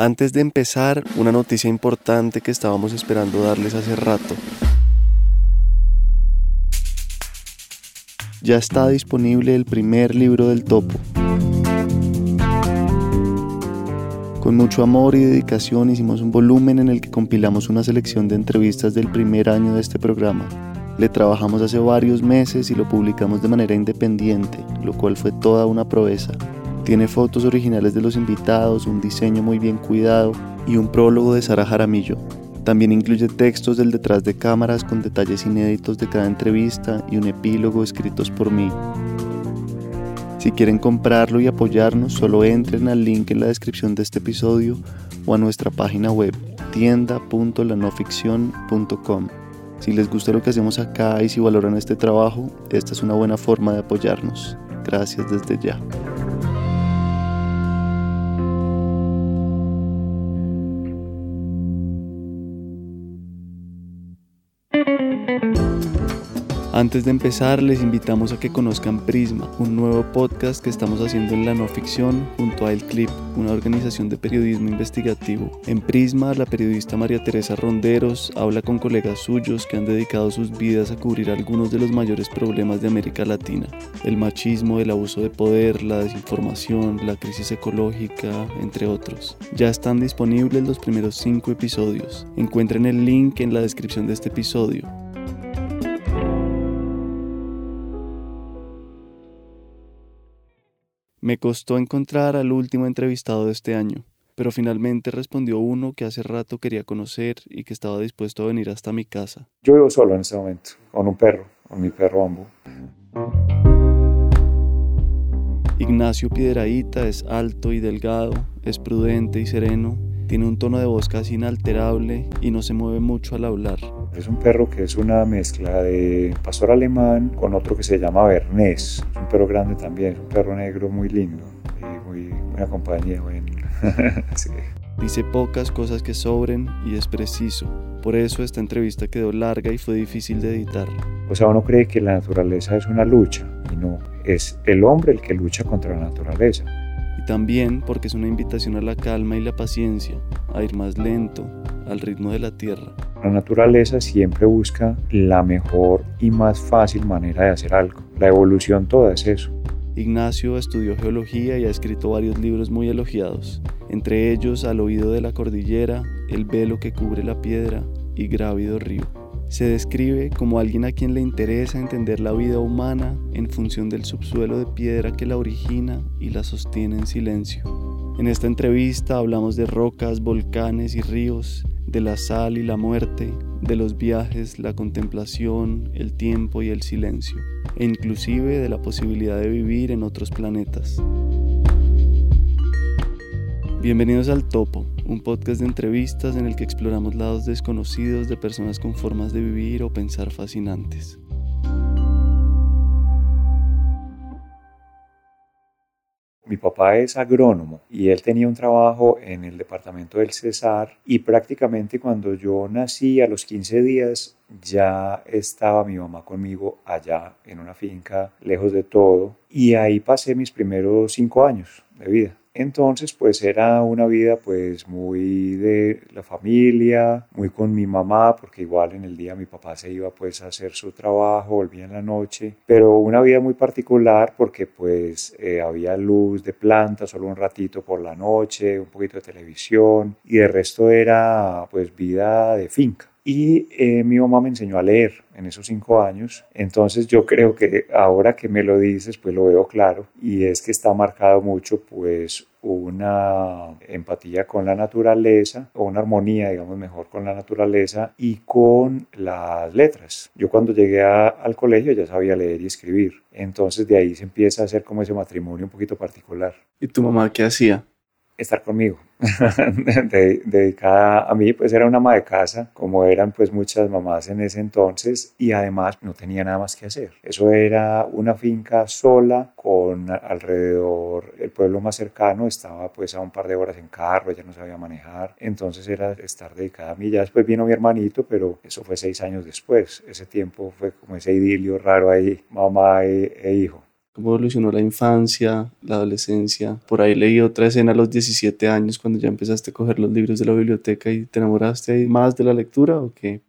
Antes de empezar, una noticia importante que estábamos esperando darles hace rato. Ya está disponible el primer libro del topo. Con mucho amor y dedicación hicimos un volumen en el que compilamos una selección de entrevistas del primer año de este programa. Le trabajamos hace varios meses y lo publicamos de manera independiente, lo cual fue toda una proeza. Tiene fotos originales de los invitados, un diseño muy bien cuidado y un prólogo de Sara Jaramillo. También incluye textos del detrás de cámaras con detalles inéditos de cada entrevista y un epílogo escritos por mí. Si quieren comprarlo y apoyarnos, solo entren al link en la descripción de este episodio o a nuestra página web tienda.lanoficción.com. Si les gusta lo que hacemos acá y si valoran este trabajo, esta es una buena forma de apoyarnos. Gracias desde ya. Antes de empezar, les invitamos a que conozcan Prisma, un nuevo podcast que estamos haciendo en la no ficción junto a El Clip, una organización de periodismo investigativo. En Prisma, la periodista María Teresa Ronderos habla con colegas suyos que han dedicado sus vidas a cubrir algunos de los mayores problemas de América Latina: el machismo, el abuso de poder, la desinformación, la crisis ecológica, entre otros. Ya están disponibles los primeros cinco episodios. Encuentren el link en la descripción de este episodio. Me costó encontrar al último entrevistado de este año, pero finalmente respondió uno que hace rato quería conocer y que estaba dispuesto a venir hasta mi casa. Yo vivo solo en este momento, con un perro, con mi perro Ambo. Ignacio Piedraíta es alto y delgado, es prudente y sereno, tiene un tono de voz casi inalterable y no se mueve mucho al hablar. Es un perro que es una mezcla de pastor alemán con otro que se llama Bernés. Es un perro grande también, es un perro negro muy lindo y muy buena compañía. Dice pocas cosas que sobren y es preciso. Por eso esta entrevista quedó larga y fue difícil de editar. O sea, uno cree que la naturaleza es una lucha y no, es el hombre el que lucha contra la naturaleza y también porque es una invitación a la calma y la paciencia, a ir más lento, al ritmo de la tierra. La naturaleza siempre busca la mejor y más fácil manera de hacer algo. La evolución toda es eso. Ignacio estudió geología y ha escrito varios libros muy elogiados, entre ellos Al oído de la cordillera, El velo que cubre la piedra y Grávido río. Se describe como alguien a quien le interesa entender la vida humana en función del subsuelo de piedra que la origina y la sostiene en silencio. En esta entrevista hablamos de rocas, volcanes y ríos, de la sal y la muerte, de los viajes, la contemplación, el tiempo y el silencio, e inclusive de la posibilidad de vivir en otros planetas. Bienvenidos al Topo, un podcast de entrevistas en el que exploramos lados desconocidos de personas con formas de vivir o pensar fascinantes. Mi papá es agrónomo y él tenía un trabajo en el departamento del Cesar y prácticamente cuando yo nací a los 15 días ya estaba mi mamá conmigo allá en una finca lejos de todo y ahí pasé mis primeros cinco años de vida. Entonces, pues era una vida pues muy de la familia, muy con mi mamá, porque igual en el día mi papá se iba pues a hacer su trabajo, volvía en la noche, pero una vida muy particular porque pues eh, había luz de planta solo un ratito por la noche, un poquito de televisión y de resto era pues vida de finca. Y eh, mi mamá me enseñó a leer en esos cinco años. Entonces yo creo que ahora que me lo dices, pues lo veo claro. Y es que está marcado mucho pues una empatía con la naturaleza o una armonía, digamos mejor, con la naturaleza y con las letras. Yo cuando llegué al colegio ya sabía leer y escribir. Entonces de ahí se empieza a hacer como ese matrimonio un poquito particular. ¿Y tu mamá qué hacía? Estar conmigo, dedicada a mí, pues era una ama de casa, como eran pues muchas mamás en ese entonces, y además no tenía nada más que hacer. Eso era una finca sola con alrededor, el pueblo más cercano estaba pues a un par de horas en carro, ella no sabía manejar, entonces era estar dedicada a mí. Ya después vino mi hermanito, pero eso fue seis años después. Ese tiempo fue como ese idilio raro ahí, mamá e, e hijo. Cómo evolucionó la infancia, la adolescencia. Por ahí leí otra escena a los 17 años cuando ya empezaste a coger los libros de la biblioteca y te enamoraste más de la lectura o qué?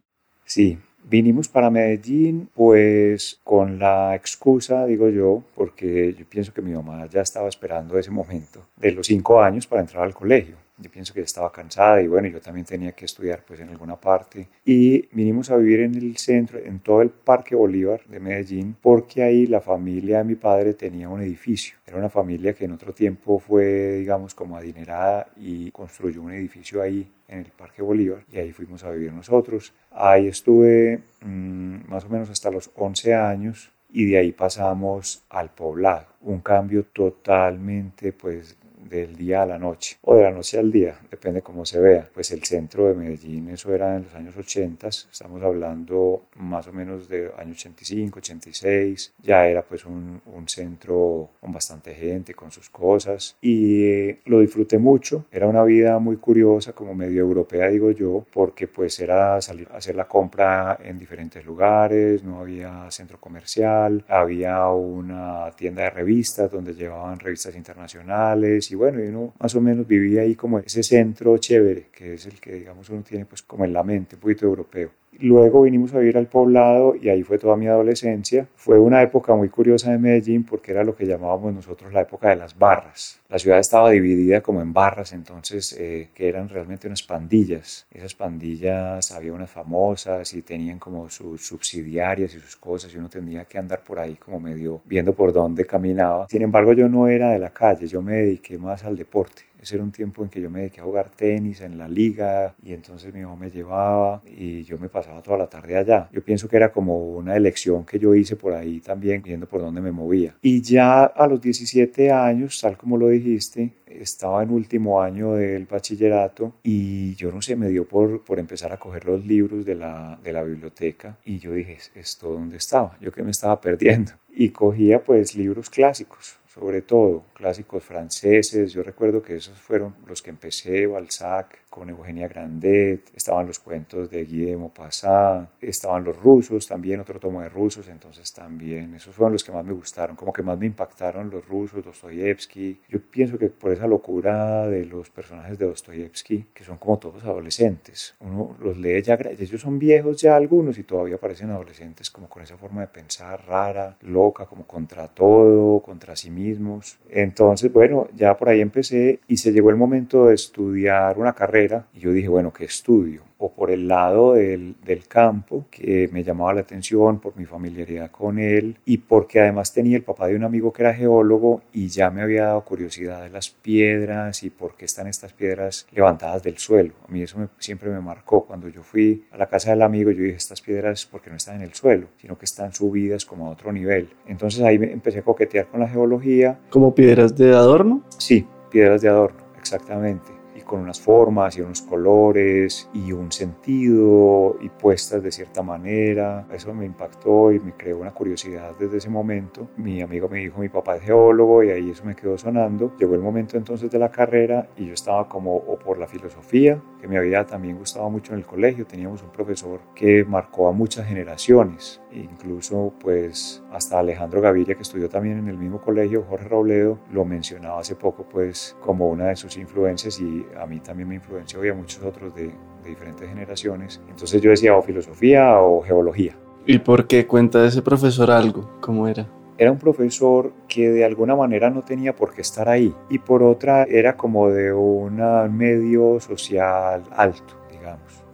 Sí, Vinimos para Medellín pues con la excusa, digo yo, porque yo pienso que mi mamá ya estaba esperando ese momento de los cinco años para entrar al colegio. Yo pienso que estaba cansada y bueno, yo también tenía que estudiar pues en alguna parte. Y vinimos a vivir en el centro, en todo el Parque Bolívar de Medellín, porque ahí la familia de mi padre tenía un edificio. Era una familia que en otro tiempo fue, digamos, como adinerada y construyó un edificio ahí en el Parque Bolívar y ahí fuimos a vivir nosotros. Ahí estuve mm, más o menos hasta los 11 años y de ahí pasamos al poblado. Un cambio totalmente pues del día a la noche o de la noche al día, depende cómo se vea. Pues el centro de Medellín, eso era en los años 80, estamos hablando más o menos de años 85, 86, ya era pues un, un centro con bastante gente, con sus cosas y eh, lo disfruté mucho, era una vida muy curiosa, como medio europea digo yo, porque pues era salir a hacer la compra en diferentes lugares, no había centro comercial, había una tienda de revistas donde llevaban revistas internacionales y bueno, y uno más o menos vivía ahí como ese centro chévere, que es el que digamos uno tiene pues como en la mente, un poquito europeo. Luego vinimos a vivir al poblado y ahí fue toda mi adolescencia. Fue una época muy curiosa de Medellín porque era lo que llamábamos nosotros la época de las barras. La ciudad estaba dividida como en barras, entonces eh, que eran realmente unas pandillas. Esas pandillas había unas famosas y tenían como sus subsidiarias y sus cosas y uno tenía que andar por ahí como medio viendo por dónde caminaba. Sin embargo, yo no era de la calle, yo me dediqué más al deporte. Ese era un tiempo en que yo me dediqué a jugar tenis en la liga y entonces mi mamá me llevaba y yo me pasaba toda la tarde allá. Yo pienso que era como una elección que yo hice por ahí también, viendo por dónde me movía. Y ya a los 17 años, tal como lo dijiste, estaba en último año del bachillerato y yo no sé, me dio por, por empezar a coger los libros de la, de la biblioteca y yo dije, ¿esto dónde estaba? Yo que me estaba perdiendo. Y cogía pues libros clásicos, sobre todo clásicos franceses. Yo recuerdo que esos fueron los que empecé, Balzac, con Eugenia Grandet, estaban los cuentos de Guy de Maupassant, estaban los rusos, también otro tomo de rusos, entonces también esos fueron los que más me gustaron, como que más me impactaron los rusos, Dostoyevsky. Yo pienso que por esa locura de los personajes de Dostoyevsky, que son como todos adolescentes, uno los lee ya, ellos son viejos ya algunos y todavía parecen adolescentes como con esa forma de pensar rara, loca, como contra todo, contra sí mismos. Entonces, bueno, ya por ahí empecé y se llegó el momento de estudiar una carrera y yo dije, bueno, ¿qué estudio? O por el lado del, del, campo, que me llamaba la atención por mi familiaridad con él y porque además tenía el papá de un amigo que era geólogo y ya me había dado curiosidad de las piedras y por qué están estas piedras levantadas del suelo. A mí eso siempre me marcó. Cuando yo fui a la casa del amigo, yo dije, estas piedras porque no están en el suelo, sino que están subidas como a otro nivel. Entonces ahí empecé a coquetear con la geología. ¿Como piedras de adorno? Sí, piedras de adorno, exactamente con unas formas y unos colores y un sentido y puestas de cierta manera. Eso me impactó y me creó una curiosidad desde ese momento. Mi amigo me dijo, mi papá es geólogo y ahí eso me quedó sonando. Llegó el momento entonces de la carrera y yo estaba como o por la filosofía, que me había también gustado mucho en el colegio. Teníamos un profesor que marcó a muchas generaciones, incluso pues hasta Alejandro Gaviria, que estudió también en el mismo colegio, Jorge Robledo, lo mencionaba hace poco pues como una de sus influencias y a mí también me influenció y a muchos otros de, de diferentes generaciones. Entonces yo decía o filosofía o geología. ¿Y por qué cuenta ese profesor algo? ¿Cómo era? Era un profesor que de alguna manera no tenía por qué estar ahí y por otra era como de un medio social alto.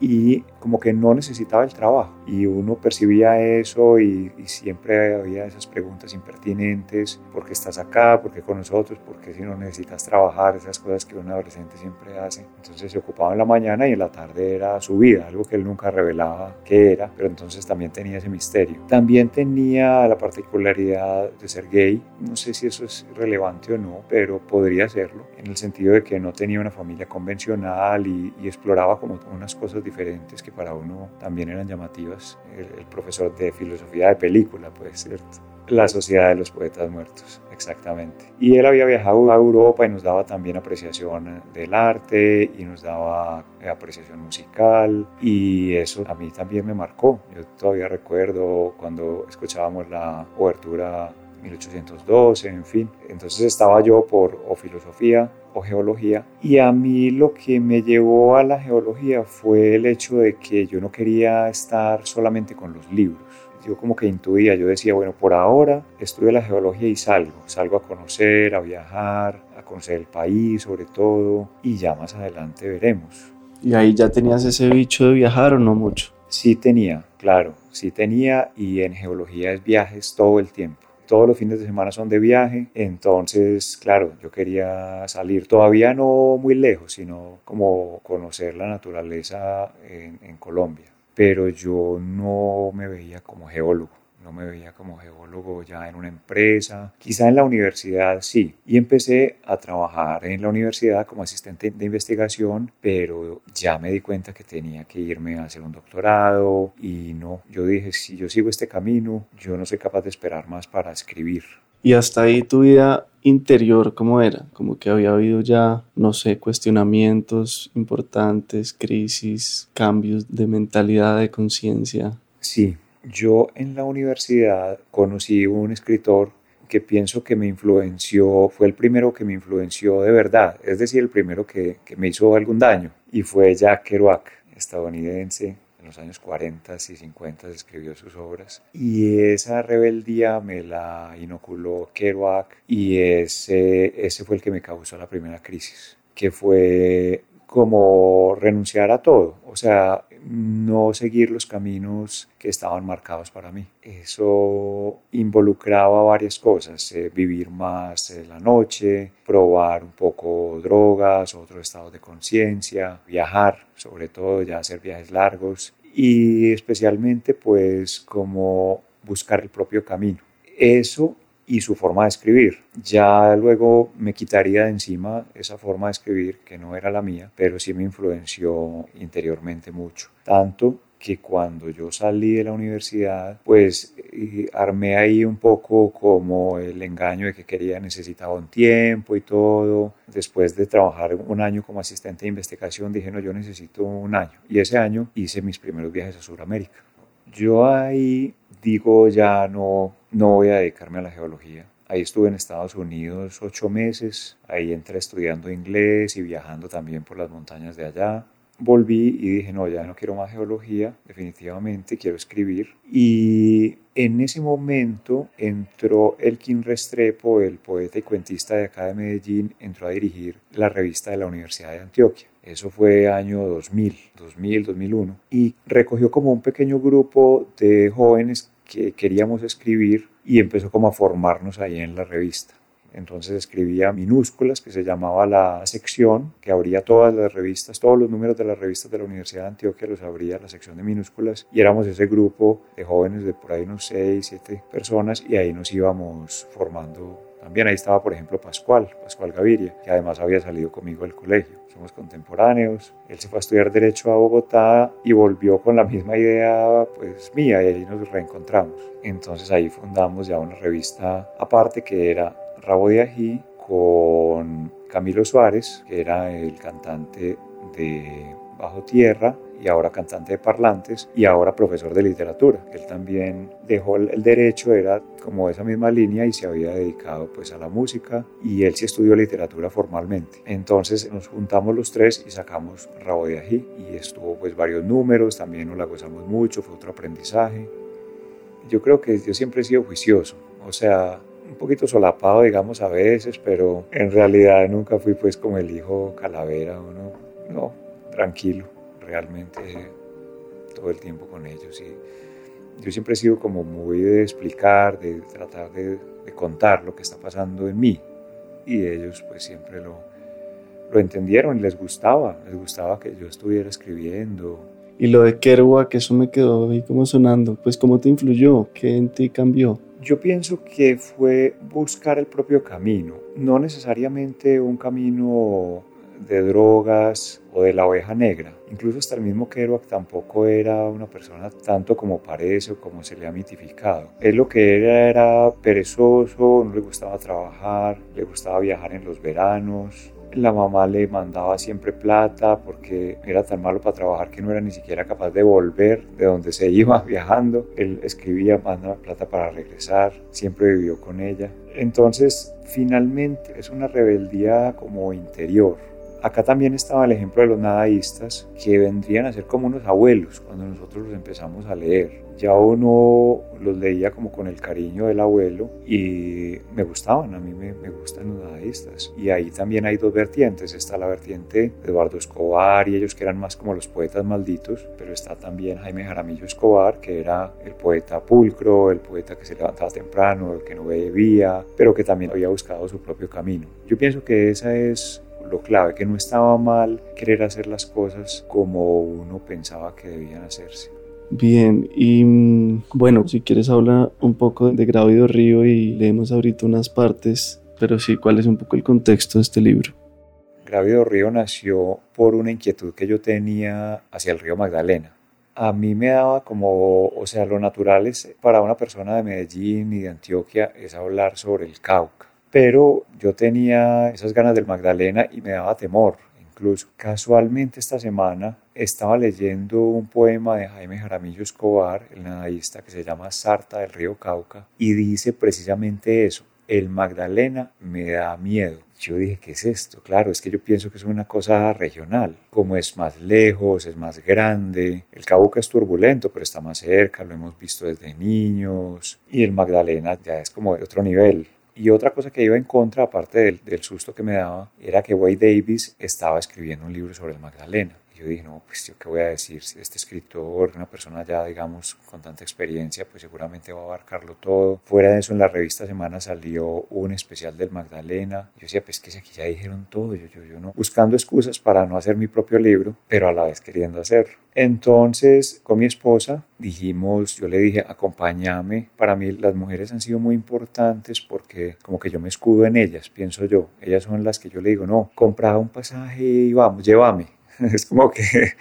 Y como que no necesitaba el trabajo y uno percibía eso y, siempre había esas preguntas impertinentes, ¿por qué estás acá? ¿Por qué con nosotros? ¿Por qué si no necesitas trabajar? Esas cosas que un adolescente siempre hace. Entonces se ocupaba en la mañana y en la tarde era su vida, algo que él nunca revelaba qué era, pero entonces también tenía ese misterio. También tenía la particularidad de ser gay, no sé si eso es relevante o no, pero podría serlo, en el sentido de que no tenía una familia convencional y, y exploraba como unas cosas diferentes que para uno también eran llamativas. El, profesor de filosofía de película, pues, ¿cierto? La Sociedad de los Poetas Muertos, exactamente. Y él había viajado a Europa y nos daba también apreciación del arte y nos daba apreciación musical y eso a mí también me marcó. Yo todavía recuerdo cuando escuchábamos la obertura 1812, en fin. Entonces estaba yo por o filosofía o geología y a mí lo que me llevó a la geología fue el hecho de que yo no quería estar solamente con los libros. Yo como que intuía, yo decía, bueno, por ahora estudio la geología y salgo, salgo a conocer, a viajar, a conocer el país sobre todo y ya más adelante veremos. ¿Y ahí ya tenías ese bicho de viajar o no mucho? Sí tenía, claro, sí tenía y en geología es viajes todo el tiempo todos los fines de semana son de viaje, entonces, claro, yo quería salir todavía no muy lejos, sino como conocer la naturaleza en, Colombia, pero yo no me veía como geólogo no me veía como geólogo ya en una empresa, quizá en la universidad sí. Y empecé a trabajar en la universidad como asistente de investigación, pero ya me di cuenta que tenía que irme a hacer un doctorado y no, yo dije, si yo sigo este camino, yo no soy capaz de esperar más para escribir. Y hasta ahí tu vida interior, ¿cómo era? Como que había habido ya, no sé, cuestionamientos importantes, crisis, cambios de mentalidad, de conciencia. Sí, yo en la universidad conocí un escritor que pienso que me influenció, fue el primero que me influenció de verdad, es decir, el primero que, me hizo algún daño, y fue Jack Kerouac, estadounidense, en los años 40 y 50 escribió sus obras y esa rebeldía me la inoculó Kerouac y ese, ese fue el que me causó la primera crisis, que fue como renunciar a todo, o sea, no seguir los caminos que estaban marcados para mí. Eso involucraba varias cosas, eh, vivir más la noche, probar un poco drogas, otros estados de conciencia, viajar, sobre todo ya hacer viajes largos y especialmente pues como buscar el propio camino. Eso y su forma de escribir. Ya luego me quitaría de encima esa forma de escribir que no era la mía, pero sí me influenció interiormente mucho. Tanto que cuando yo salí de la universidad, pues armé ahí un poco como el engaño de que quería, necesitaba un tiempo y todo. Después de trabajar un año como asistente de investigación, dije, no, yo necesito un año. Y ese año hice mis primeros viajes a Sudamérica. Yo ahí digo, ya no, no voy a dedicarme a la geología. Ahí estuve en Estados Unidos ocho meses, ahí entré estudiando inglés y viajando también por las montañas de allá. Volví y dije, no, ya no quiero más geología, definitivamente quiero escribir. Y en ese momento entró Elkin Restrepo, el poeta y cuentista de acá de Medellín, entró a dirigir la revista de la Universidad de Antioquia. Eso fue año 2000, 2000, 2001. Y recogió como un pequeño grupo de jóvenes que queríamos escribir y empezó como a formarnos ahí en la revista. Entonces escribía minúsculas, que se llamaba la sección, que abría todas las revistas, todos los números de las revistas de la Universidad de Antioquia los abría la sección de minúsculas y éramos ese grupo de jóvenes de por ahí unos 6, 7 personas y ahí nos íbamos formando también ahí estaba, por ejemplo, Pascual, Pascual Gaviria, que además había salido conmigo del colegio. Somos contemporáneos. Él se fue a estudiar Derecho a Bogotá y volvió con la misma idea pues mía y ahí nos reencontramos. Entonces ahí fundamos ya una revista aparte que era Rabo de Ají con Camilo Suárez, que era el cantante de Bajo Tierra y ahora cantante de parlantes y ahora profesor de literatura. Él también dejó el derecho, era como esa misma línea y se había dedicado pues a la música y él sí estudió literatura formalmente. Entonces nos juntamos los tres y sacamos Rabo de Ají y estuvo pues varios números, también nos la gozamos mucho, fue otro aprendizaje. Yo creo que yo siempre he sido juicioso, o sea, un poquito solapado digamos a veces, pero en realidad nunca fui pues como el hijo calavera, uno, no, tranquilo realmente todo el tiempo con ellos. Y yo siempre he sido como muy de explicar, de tratar de, contar lo que está pasando en mí. Y ellos pues siempre lo, lo entendieron y les gustaba, les gustaba que yo estuviera escribiendo. Y lo de Kerouac, que eso me quedó ahí como sonando, pues ¿cómo te influyó? ¿Qué en ti cambió? Yo pienso que fue buscar el propio camino, no necesariamente un camino de drogas o de la oveja negra. Incluso hasta el mismo Kerouac tampoco era una persona tanto como parece o como se le ha mitificado. Él lo que era era perezoso, no le gustaba trabajar, le gustaba viajar en los veranos, La mamá le mandaba siempre plata porque era tan malo para trabajar que no era ni siquiera capaz de volver de donde se iba viajando. Él escribía, mandaba plata para regresar, siempre vivió con ella. Entonces, finalmente es una rebeldía como interior Acá también estaba el ejemplo de los nadaístas, que vendrían a ser como unos abuelos cuando nosotros los empezamos a leer. Ya uno los leía como con el cariño del abuelo y me gustaban, a mí me, me gustan los nadaístas. Y ahí también hay dos vertientes, está la vertiente de Eduardo Escobar y ellos que eran más como los poetas malditos, pero está también Jaime Jaramillo Escobar, que era el poeta pulcro, el poeta que se levantaba temprano, el que no bebía, pero que también había buscado su propio camino. Yo pienso que esa es lo clave, que no estaba mal querer hacer las cosas como uno pensaba que debían hacerse. Bien, y mm, bueno, si quieres hablar un poco de Grávido Río y leemos ahorita unas partes, pero sí, ¿cuál es un poco el contexto de este libro? Grávido Río nació por una inquietud que yo tenía hacia el río Magdalena. A mí me daba como, o sea, lo natural es para una persona de Medellín y de Antioquia es hablar sobre el Cauca pero yo tenía esas ganas del Magdalena y me daba temor. Incluso casualmente esta semana estaba leyendo un poema de Jaime Jaramillo Escobar, el nadaísta que se llama Sarta del río Cauca, y dice precisamente eso, el Magdalena me da miedo. Yo dije, ¿qué es esto? Claro, es que yo pienso que es una cosa regional. Como es más lejos, es más grande. El Cauca es turbulento, pero está más cerca, lo hemos visto desde niños. Y el Magdalena ya es como de otro nivel. Y otra cosa que iba en contra, aparte del, susto que me daba, era que Wade Davis estaba escribiendo un libro sobre el Magdalena yo dije, no, pues yo qué voy a decir, si este escritor, una persona ya, digamos, con tanta experiencia, pues seguramente va a abarcarlo todo. Fuera de eso, en la revista Semana salió un especial del Magdalena. Yo decía, pues que aquí ya dijeron todo, yo, yo, yo no, buscando excusas para no hacer mi propio libro, pero a la vez queriendo hacerlo. Entonces, con mi esposa dijimos, yo le dije, acompáñame. Para mí las mujeres han sido muy importantes porque como que yo me escudo en ellas, pienso yo. Ellas son las que yo le digo, no, compra un pasaje y vamos, llévame es como que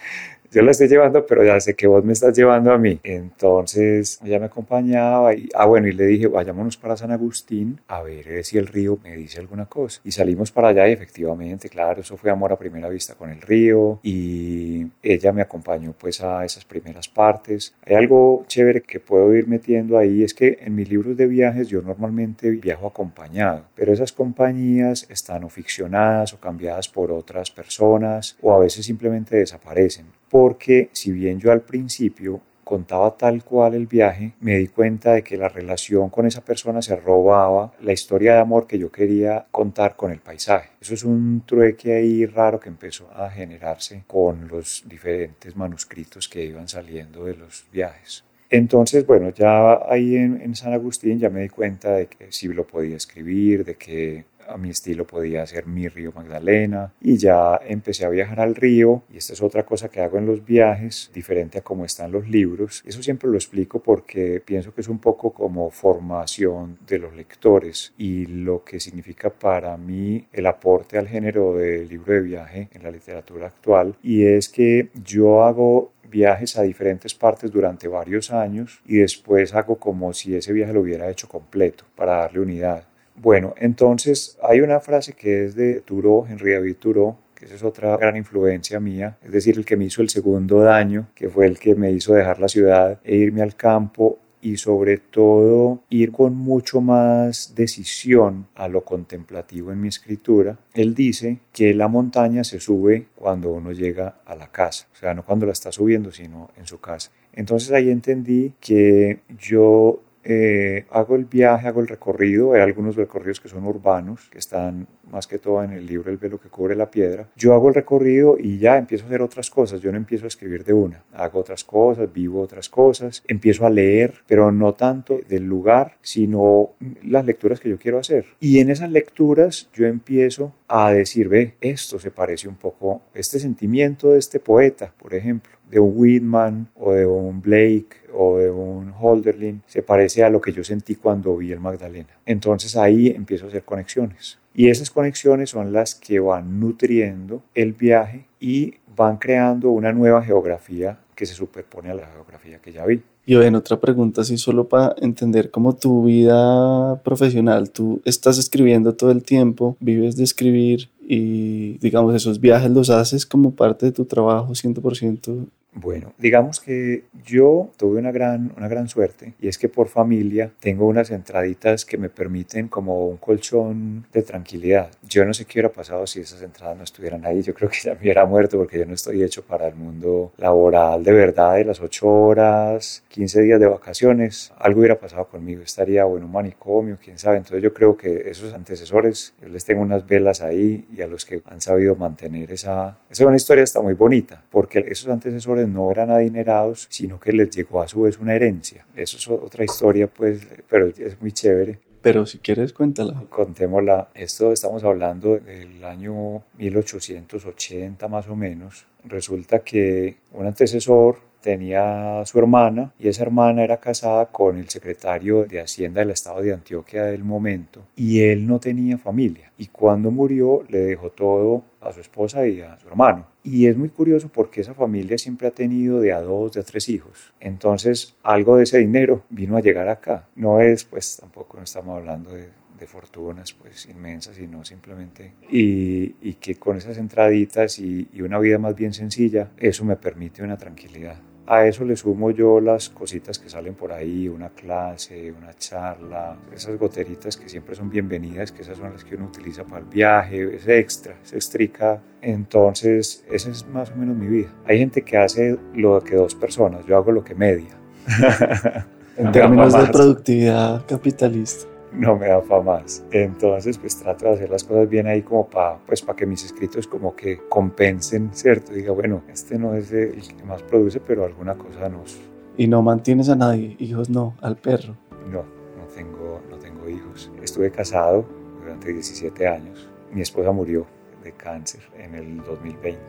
yo la estoy llevando, pero ya sé que vos me estás llevando a mí. Entonces ella me acompañaba y, ah, bueno, y le dije, vayámonos para San Agustín a ver eh, si el río me dice alguna cosa. Y salimos para allá y efectivamente, claro, eso fue amor a primera vista con el río y ella me acompañó pues a esas primeras partes. Hay algo chévere que puedo ir metiendo ahí, es que en mis libros de viajes yo normalmente viajo acompañado, pero esas compañías están o ficcionadas o cambiadas por otras personas o a veces simplemente desaparecen porque si bien yo al principio contaba tal cual el viaje, me di cuenta de que la relación con esa persona se robaba la historia de amor que yo quería contar con el paisaje. Eso es un trueque ahí raro que empezó a generarse con los diferentes manuscritos que iban saliendo de los viajes. Entonces, bueno, ya ahí en, en, San Agustín ya me di cuenta de que sí lo podía escribir, de que a mi estilo podía ser mi río Magdalena y ya empecé a viajar al río y esta es otra cosa que hago en los viajes, diferente a cómo están los libros. Eso siempre lo explico porque pienso que es un poco como formación de los lectores y lo que significa para mí el aporte al género del libro de viaje en la literatura actual y es que yo hago viajes a diferentes partes durante varios años y después hago como si ese viaje lo hubiera hecho completo para darle unidad. Bueno, entonces hay una frase que es de Thoreau, Henry David Thoreau, que esa es otra gran influencia mía, es decir, el que me hizo el segundo daño, que fue el que me hizo dejar la ciudad e irme al campo y sobre todo ir con mucho más decisión a lo contemplativo en mi escritura. Él dice que la montaña se sube cuando uno llega a la casa, o sea, no cuando la está subiendo, sino en su casa. Entonces ahí entendí que yo eh, hago el viaje, hago el recorrido, hay algunos recorridos que son urbanos, que están más que todo en el libro El velo que cubre la piedra. Yo hago el recorrido y ya empiezo a hacer otras cosas, yo no empiezo a escribir de una, hago otras cosas, vivo otras cosas, empiezo a leer, pero no tanto del lugar, sino las lecturas que yo quiero hacer. Y en esas lecturas yo empiezo a decir, ve, esto se parece un poco, este sentimiento de este poeta, por ejemplo de un Whitman o de un Blake o de un Holderlin se parece a lo que yo sentí cuando vi el Magdalena. Entonces ahí empiezo a hacer conexiones. Y esas conexiones son las que van nutriendo el viaje y van creando una nueva geografía que se superpone a la geografía que ya vi. Y en otra pregunta, así solo para entender cómo tu vida profesional, tú estás escribiendo todo el tiempo, vives de escribir y digamos esos viajes los haces como parte de tu trabajo 100% bueno, digamos que yo tuve una gran, una gran suerte y es que por familia tengo unas entraditas que me permiten como un colchón de tranquilidad. Yo no sé qué hubiera pasado si esas entradas no estuvieran ahí. Yo creo que ya me hubiera muerto porque yo no estoy hecho para el mundo laboral de verdad de las ocho horas, 15 días de vacaciones. Algo hubiera pasado conmigo. Estaría o en un manicomio, quién sabe. Entonces yo creo que esos antecesores, yo les tengo unas velas ahí y a los que han sabido mantener esa... Esa es una historia está muy bonita porque esos antecesores no eran adinerados, sino que les llegó a su vez una herencia. Eso es otra historia, pues, pero es muy chévere. Pero si quieres, cuéntala. Contémosla. Esto estamos hablando del año 1880 más o menos. Resulta que un antecesor tenía su hermana y esa hermana era casada con el secretario de Hacienda del estado de Antioquia del momento y él no tenía familia y cuando murió le dejó todo a su esposa y a su hermano. Y es muy curioso porque esa familia siempre ha tenido de a dos, de a tres hijos. Entonces algo de ese dinero vino a llegar acá. No es, pues tampoco no estamos hablando de, fortunas pues inmensas, sino simplemente y, que con esas entraditas y, y una vida más bien sencilla, eso me permite una tranquilidad. A eso le sumo yo las cositas que salen por ahí, una clase, una charla, esas goteritas que siempre son bienvenidas, que esas son las que uno utiliza para el viaje, es extra, es extrica. Entonces, esa es más o menos mi vida. Hay gente que hace lo que dos personas, yo hago lo que media. en términos de productividad capitalista no me da para más. Entonces, pues trato de hacer las cosas bien ahí como para pues, para que mis escritos como que compensen, ¿cierto? Diga, bueno, este no es el que más produce, pero alguna cosa nos... ¿Y no mantienes a nadie? ¿Hijos no? ¿Al perro? No, no tengo, no tengo hijos. Estuve casado durante 17 años. Mi esposa murió de cáncer en el 2020,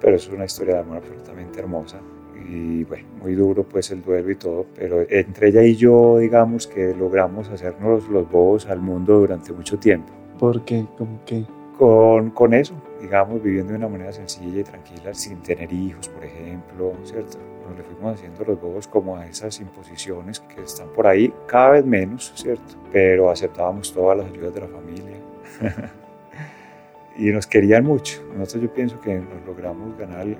pero es una historia de amor absolutamente hermosa y bueno, muy duro pues el duelo y todo, pero entre ella y yo digamos que logramos hacernos los bobos al mundo durante mucho tiempo. ¿Por qué? ¿Cómo qué? Con, con eso, digamos, viviendo de una manera sencilla y tranquila, sin tener hijos, por ejemplo, ¿cierto? Nos le fuimos haciendo los bobos como a esas imposiciones que están por ahí, cada vez menos, ¿cierto? Pero aceptábamos todas las ayudas de la familia. y nos querían mucho. Nosotros yo pienso que nos logramos ganar el,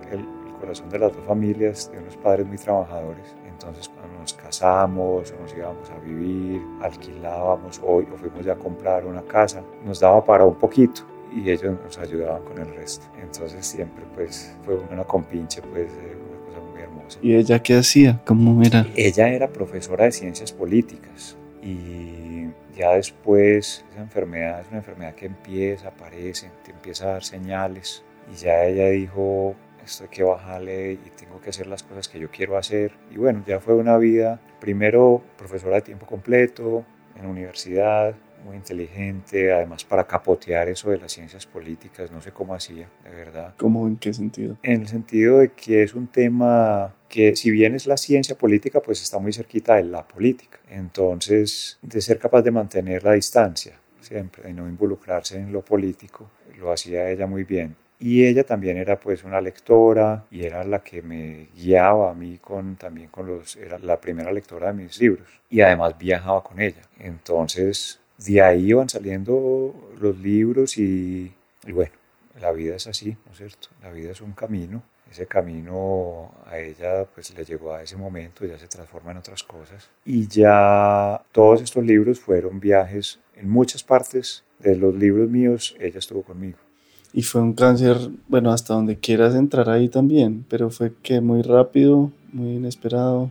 corazón de las dos familias, de unos padres muy trabajadores. Entonces cuando nos casamos o nos íbamos a vivir, alquilábamos o, o fuimos ya a comprar una casa, nos daba para un poquito y ellos nos ayudaban con el resto. Entonces siempre pues fue una compinche pues una cosa muy hermosa. ¿Y ella qué hacía? ¿Cómo era? Ella era profesora de ciencias políticas y ya después esa enfermedad es una enfermedad que empieza, aparece, te empieza a dar señales y ya ella dijo esto hay que bajarle y tengo que hacer las cosas que yo quiero hacer. Y bueno, ya fue una vida, primero profesora de tiempo completo en universidad, muy inteligente, además para capotear eso de las ciencias políticas, no sé cómo hacía, de verdad. ¿Cómo en qué sentido? En el sentido de que es un tema que si bien es la ciencia política, pues está muy cerquita de la política. Entonces, de ser capaz de mantener la distancia siempre, de no involucrarse en lo político, lo hacía ella muy bien y ella también era pues una lectora y era la que me guiaba a mí con también con los era la primera lectora de mis libros. Y además viajaba con ella. Entonces de ahí iban saliendo los libros y, y bueno la vida es así no es cierto la vida es un camino. Ese camino a ella pues le llegó a ese momento ya se transforma en otras cosas. Y ya todos estos libros fueron viajes en muchas partes de los libros míos. Ella estuvo conmigo y fue un cáncer, bueno, hasta donde quieras entrar ahí también, pero fue que muy rápido, muy inesperado.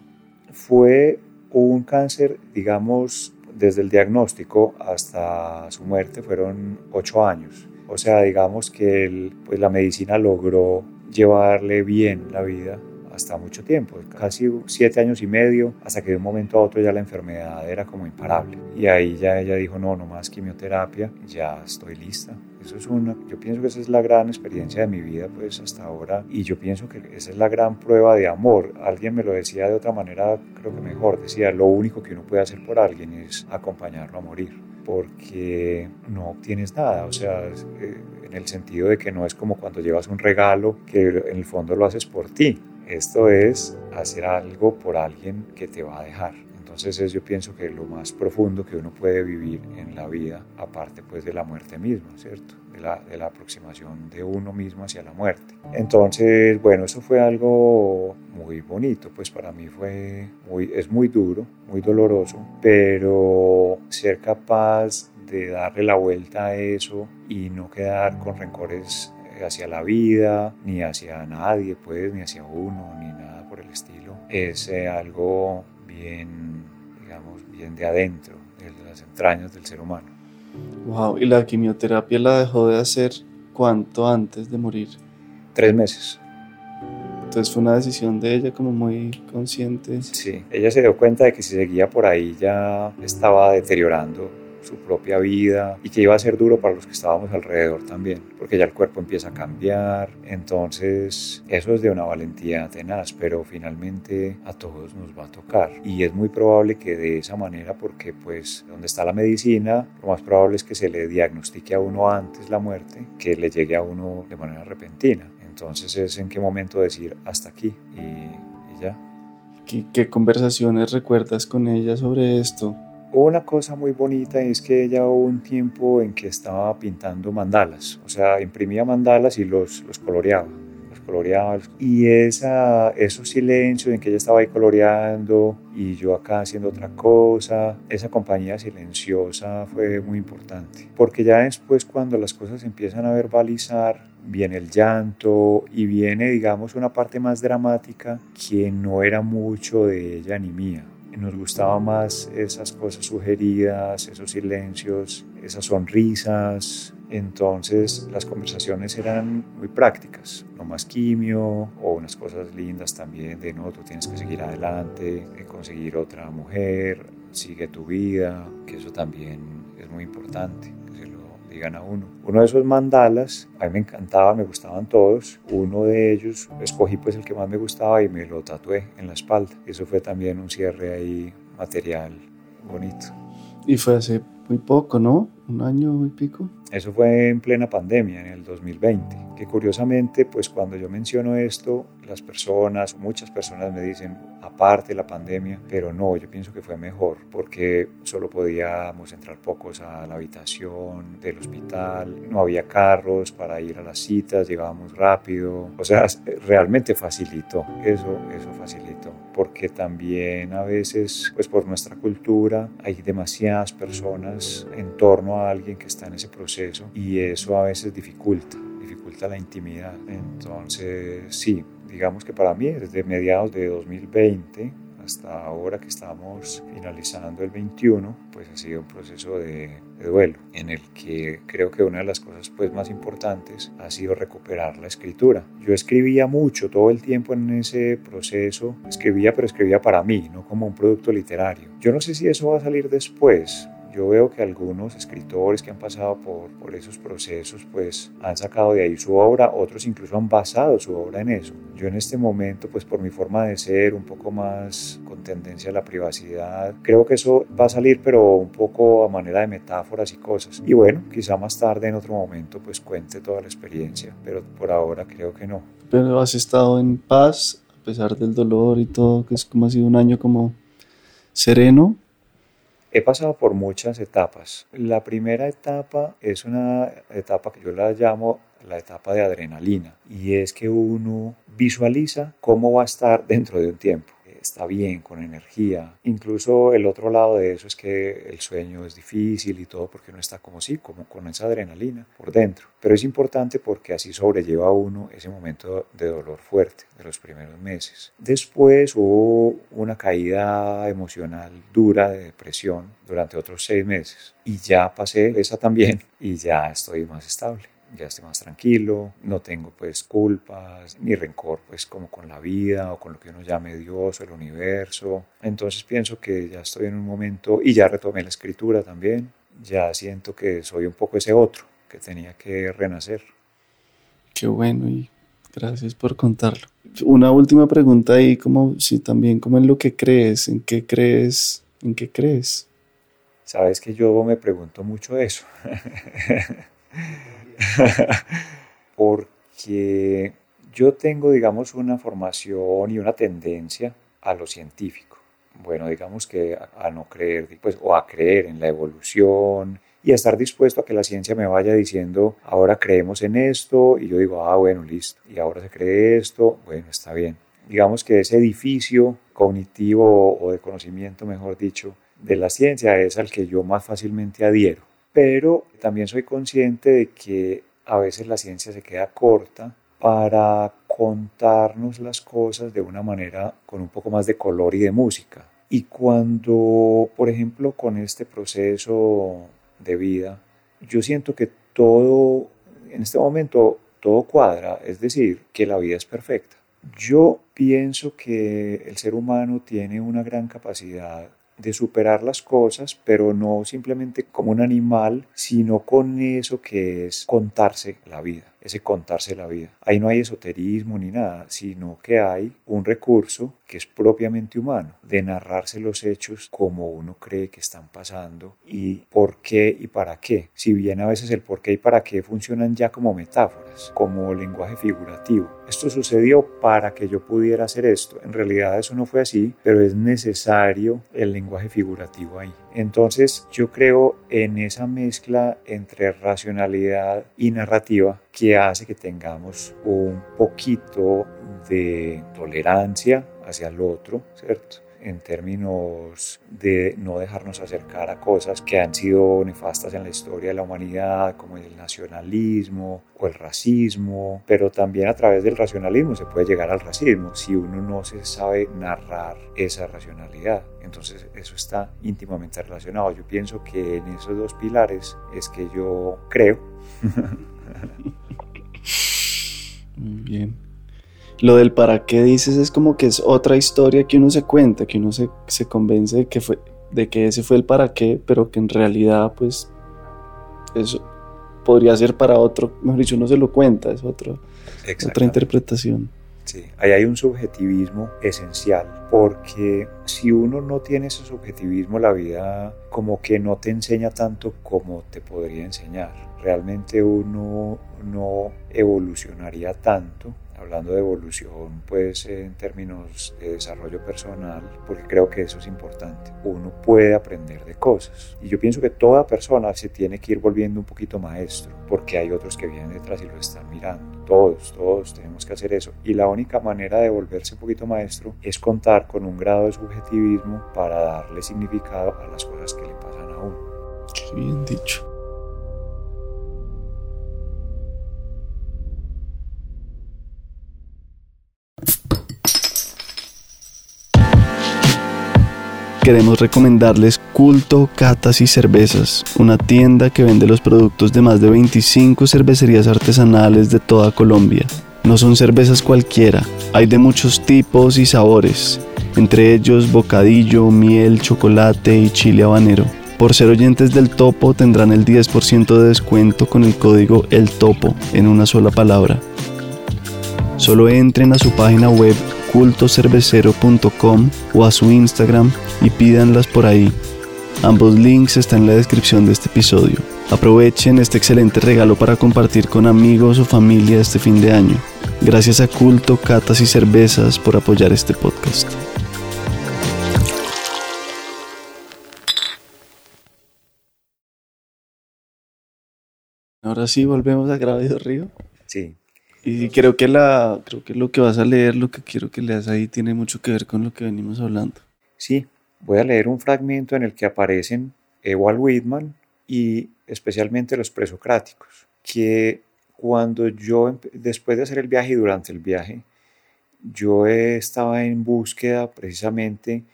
Fue un cáncer, digamos, desde el diagnóstico hasta su muerte fueron ocho años. O sea, digamos que pues la medicina logró llevarle bien la vida hasta mucho tiempo, casi siete años y medio, hasta que de un momento a otro ya la enfermedad era como imparable. Y ahí ya ella dijo, no, no más quimioterapia, ya estoy lista. Eso es una, yo pienso que esa es la gran experiencia de mi vida pues hasta ahora y yo pienso que esa es la gran prueba de amor. Alguien me lo decía de otra manera, creo que mejor, decía, lo único que uno puede hacer por alguien es acompañarlo a morir porque no obtienes nada, o sea, eh, en el sentido de que no es como cuando llevas un regalo que en el fondo lo haces por ti, esto es hacer algo por alguien que te va a dejar Entonces yo pienso que lo más profundo que uno puede vivir en la vida, aparte pues de la muerte misma, ¿cierto? De la, de la aproximación de uno mismo hacia la muerte. Entonces, bueno, eso fue algo muy bonito, pues para mí fue muy, es muy duro, muy doloroso, pero ser capaz de darle la vuelta a eso y no quedar con rencores hacia la vida, ni hacia nadie, pues, ni hacia uno, ni nada por el estilo, es eh, algo bien, bien de adentro, de las entrañas del ser humano. Wow, ¿y la quimioterapia la dejó de hacer cuánto antes de morir? Tres meses. Entonces fue una decisión de ella como muy consciente. Sí, ella se dio cuenta de que si seguía por ahí ya estaba deteriorando su propia vida y que iba a ser duro para los que estábamos alrededor también, porque ya el cuerpo empieza a cambiar, entonces eso es de una valentía tenaz, pero finalmente a todos nos va a tocar y es muy probable que de esa manera, porque pues donde está la medicina, lo más probable es que se le diagnostique a uno antes la muerte, que le llegue a uno de manera repentina, entonces es en qué momento decir hasta aquí y, ya. ¿Qué, ¿Qué conversaciones recuerdas con ella sobre esto? Una cosa muy bonita es que ella hubo un tiempo en que estaba pintando mandalas, o sea, imprimía mandalas y los, los coloreaba, los coloreaba. Y esa, esos silencios en que ella estaba ahí coloreando y yo acá haciendo otra cosa, esa compañía silenciosa fue muy importante, porque ya después cuando las cosas empiezan a verbalizar, viene el llanto y viene, digamos, una parte más dramática que no era mucho de ella ni mía nos gustaba más esas cosas sugeridas, esos silencios, esas sonrisas. Entonces las conversaciones eran muy prácticas, no más quimio o unas cosas lindas también de no, tú tienes que seguir adelante, conseguir otra mujer, sigue tu vida, que eso también es muy importante digan a uno. Uno de esos mandalas, a mí me encantaba, me gustaban todos. Uno de ellos, escogí pues el que más me gustaba y me lo tatué en la espalda. Eso fue también un cierre ahí material bonito. Y fue hace muy poco, ¿no? Un año y pico. Eso fue en plena pandemia, en el 2020, que curiosamente, pues cuando yo menciono esto, las personas, muchas personas me dicen, aparte la pandemia, pero no, yo pienso que fue mejor, porque solo podíamos entrar pocos a la habitación del hospital, no había carros para ir a las citas, llegábamos rápido, o sea, realmente facilitó, eso, eso facilitó, porque también a veces, pues por nuestra cultura, hay demasiadas personas en torno a alguien que está en ese proceso y eso a veces dificulta, dificulta la intimidad. Entonces, sí, digamos que para mí desde mediados de 2020 hasta ahora que estamos finalizando el 21, pues ha sido un proceso de, de, duelo en el que creo que una de las cosas pues más importantes ha sido recuperar la escritura. Yo escribía mucho todo el tiempo en ese proceso, escribía pero escribía para mí, no como un producto literario. Yo no sé si eso va a salir después, yo veo que algunos escritores que han pasado por, por, esos procesos pues han sacado de ahí su obra, otros incluso han basado su obra en eso. Yo en este momento pues por mi forma de ser un poco más con tendencia a la privacidad, creo que eso va a salir pero un poco a manera de metáforas y cosas. Y bueno, quizá más tarde en otro momento pues cuente toda la experiencia, pero por ahora creo que no. Pero has estado en paz a pesar del dolor y todo, que es como ha sido un año como sereno He pasado por muchas etapas. La primera etapa es una etapa que yo la llamo la etapa de adrenalina y es que uno visualiza cómo va a estar dentro de un tiempo está bien, con energía. Incluso el otro lado de eso es que el sueño es difícil y todo porque no está como sí, como con esa adrenalina por dentro. Pero es importante porque así sobrelleva uno ese momento de dolor fuerte de los primeros meses. Después hubo una caída emocional dura de depresión durante otros seis meses y ya pasé esa también y ya estoy más estable ya estoy más tranquilo, no tengo pues culpas ni rencor pues como con la vida o con lo que uno llame Dios o el universo. Entonces pienso que ya estoy en un momento y ya retomé la escritura también, ya siento que soy un poco ese otro que tenía que renacer. Qué bueno y gracias por contarlo. Una última pregunta ahí, como si también como en lo que crees, en qué crees, en qué crees. Sabes que yo me pregunto mucho eso. porque yo tengo, digamos, una formación y una tendencia a lo científico, bueno, digamos que a, no creer, pues, o a creer en la evolución y a estar dispuesto a que la ciencia me vaya diciendo, ahora creemos en esto, y yo digo, ah, bueno, listo, y ahora se cree esto, bueno, está bien. Digamos que ese edificio cognitivo o de conocimiento, mejor dicho, de la ciencia es al que yo más fácilmente adhiero. Pero también soy consciente de que a veces la ciencia se queda corta para contarnos las cosas de una manera con un poco más de color y de música. Y cuando, por ejemplo, con este proceso de vida, yo siento que todo, en este momento, todo cuadra, es decir, que la vida es perfecta. Yo pienso que el ser humano tiene una gran capacidad de superar las cosas, pero no simplemente como un animal, sino con eso que es contarse la vida ese contarse la vida. Ahí no hay esoterismo ni nada, sino que hay un recurso que es propiamente humano, de narrarse los hechos como uno cree que están pasando y por qué y para qué. Si bien a veces el por qué y para qué funcionan ya como metáforas, como lenguaje figurativo. Esto sucedió para que yo pudiera hacer esto. En realidad eso no fue así, pero es necesario el lenguaje figurativo ahí. Entonces yo creo en esa mezcla entre racionalidad y narrativa que hace que tengamos un poquito de tolerancia hacia el otro, ¿cierto? En términos de no dejarnos acercar a cosas que han sido nefastas en la historia de la humanidad, como el nacionalismo o el racismo, pero también a través del racionalismo se puede llegar al racismo si uno no se sabe narrar esa racionalidad. Entonces eso está íntimamente relacionado. Yo pienso que en esos dos pilares es que yo creo. Muy bien lo del para qué dices es como que es otra historia que uno se cuenta, que uno se, se convence de que, fue, de que ese fue el para qué, pero que en realidad pues eso podría ser para otro, mejor dicho, uno se lo cuenta, es otro, otra interpretación. Sí, ahí hay un subjetivismo esencial, porque si uno no tiene ese subjetivismo, la vida como que no te enseña tanto como te podría enseñar. Realmente uno no evolucionaría tanto hablando de evolución, pues en términos de desarrollo personal, porque creo que eso es importante. Uno puede aprender de cosas. Y yo pienso que toda persona se tiene que ir volviendo un poquito maestro, porque hay otros que vienen detrás y lo están mirando. Todos, todos tenemos que hacer eso. Y la única manera de volverse un poquito maestro es contar con un grado de subjetivismo para darle significado a las cosas que le pasan a uno. Qué bien dicho. Queremos recomendarles Culto Catas y Cervezas, una tienda que vende los productos de más de 25 cervecerías artesanales de toda Colombia. No son cervezas cualquiera, hay de muchos tipos y sabores, entre ellos bocadillo, miel, chocolate y chile habanero. Por ser oyentes del Topo tendrán el 10% de descuento con el código El Topo en una sola palabra. Solo entren a su página web cultocervecero.com o a su Instagram y pídanlas por ahí. Ambos links están en la descripción de este episodio. Aprovechen este excelente regalo para compartir con amigos o familia este fin de año. Gracias a Culto, Catas y Cervezas por apoyar este podcast. Ahora sí, volvemos a Gravido Río. Sí. Y creo que, la, creo que lo que vas a leer, lo que quiero que leas ahí, tiene mucho que ver con lo que venimos hablando. Sí, voy a leer un fragmento en el que aparecen Ewald Whitman y especialmente los presocráticos, que cuando yo, después de hacer el viaje y durante el viaje, yo estaba en búsqueda precisamente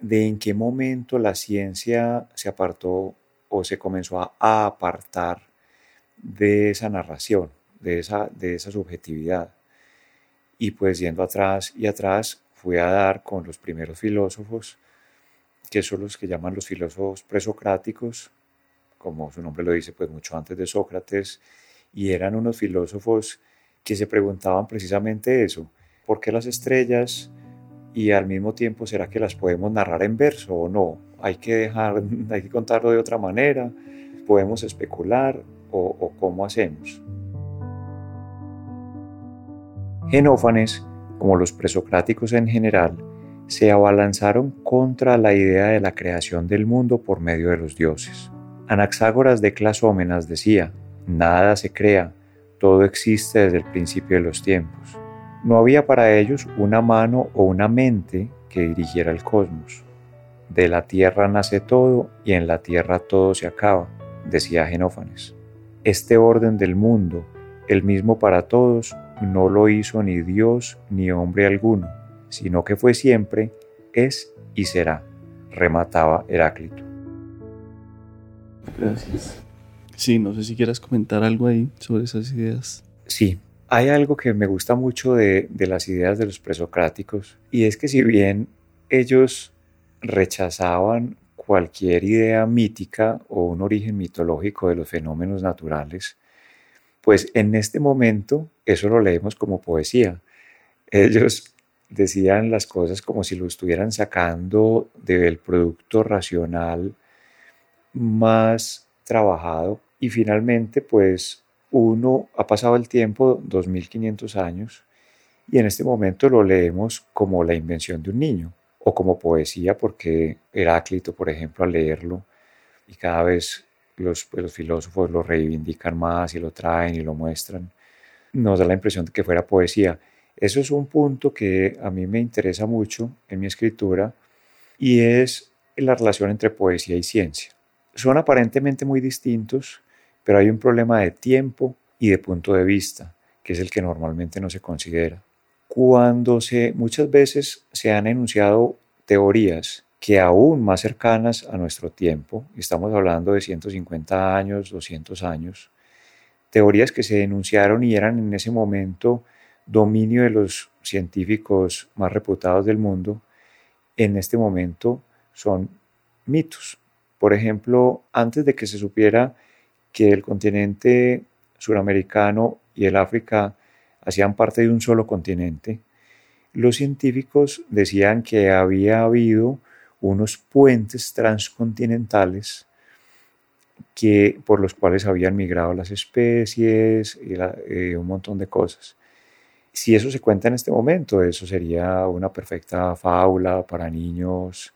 de en qué momento la ciencia se apartó o se comenzó a apartar de esa narración de esa, de esa subjetividad. Y pues yendo atrás y atrás, fui a dar con los primeros filósofos, que son los que llaman los filósofos presocráticos, como su nombre lo dice, pues mucho antes de Sócrates, y eran unos filósofos que se preguntaban precisamente eso, ¿por qué las estrellas y al mismo tiempo será que las podemos narrar en verso o no? Hay que dejar, hay que contarlo de otra manera, podemos especular o, o cómo hacemos. Genófanes, como los presocráticos en general, se abalanzaron contra la idea de la creación del mundo por medio de los dioses. Anaxágoras de Clasómenas decía, nada se crea, todo existe desde el principio de los tiempos. No había para ellos una mano o una mente que dirigiera el cosmos. De la tierra nace todo y en la tierra todo se acaba, decía Genófanes. Este orden del mundo, el mismo para todos, no lo hizo ni Dios ni hombre alguno, sino que fue siempre, es y será, remataba Heráclito. Gracias. Sí, no sé si quieras comentar algo ahí sobre esas ideas. Sí, hay algo que me gusta mucho de, de las ideas de los presocráticos y es que si bien ellos rechazaban cualquier idea mítica o un origen mitológico de los fenómenos naturales, pues en este momento eso lo leemos como poesía. Ellos decían las cosas como si lo estuvieran sacando del producto racional más trabajado y finalmente pues uno ha pasado el tiempo, 2500 años, y en este momento lo leemos como la invención de un niño o como poesía, porque Heráclito, por ejemplo, al leerlo, y cada vez los, pues, los filósofos lo reivindican más y lo traen y lo muestran, nos da la impresión de que fuera poesía. Eso es un punto que a mí me interesa mucho en mi escritura y es la relación entre poesía y ciencia. Son aparentemente muy distintos, pero hay un problema de tiempo y de punto de vista, que es el que normalmente no se considera cuando muchas veces se han enunciado teorías que aún más cercanas a nuestro tiempo, estamos hablando de 150 años, 200 años, teorías que se enunciaron y eran en ese momento dominio de los científicos más reputados del mundo, en este momento son mitos. Por ejemplo, antes de que se supiera que el continente suramericano y el África hacían parte de un solo continente, los científicos decían que había habido unos puentes transcontinentales que, por los cuales habían migrado las especies y eh, un montón de cosas. Si eso se cuenta en este momento, eso sería una perfecta fábula para niños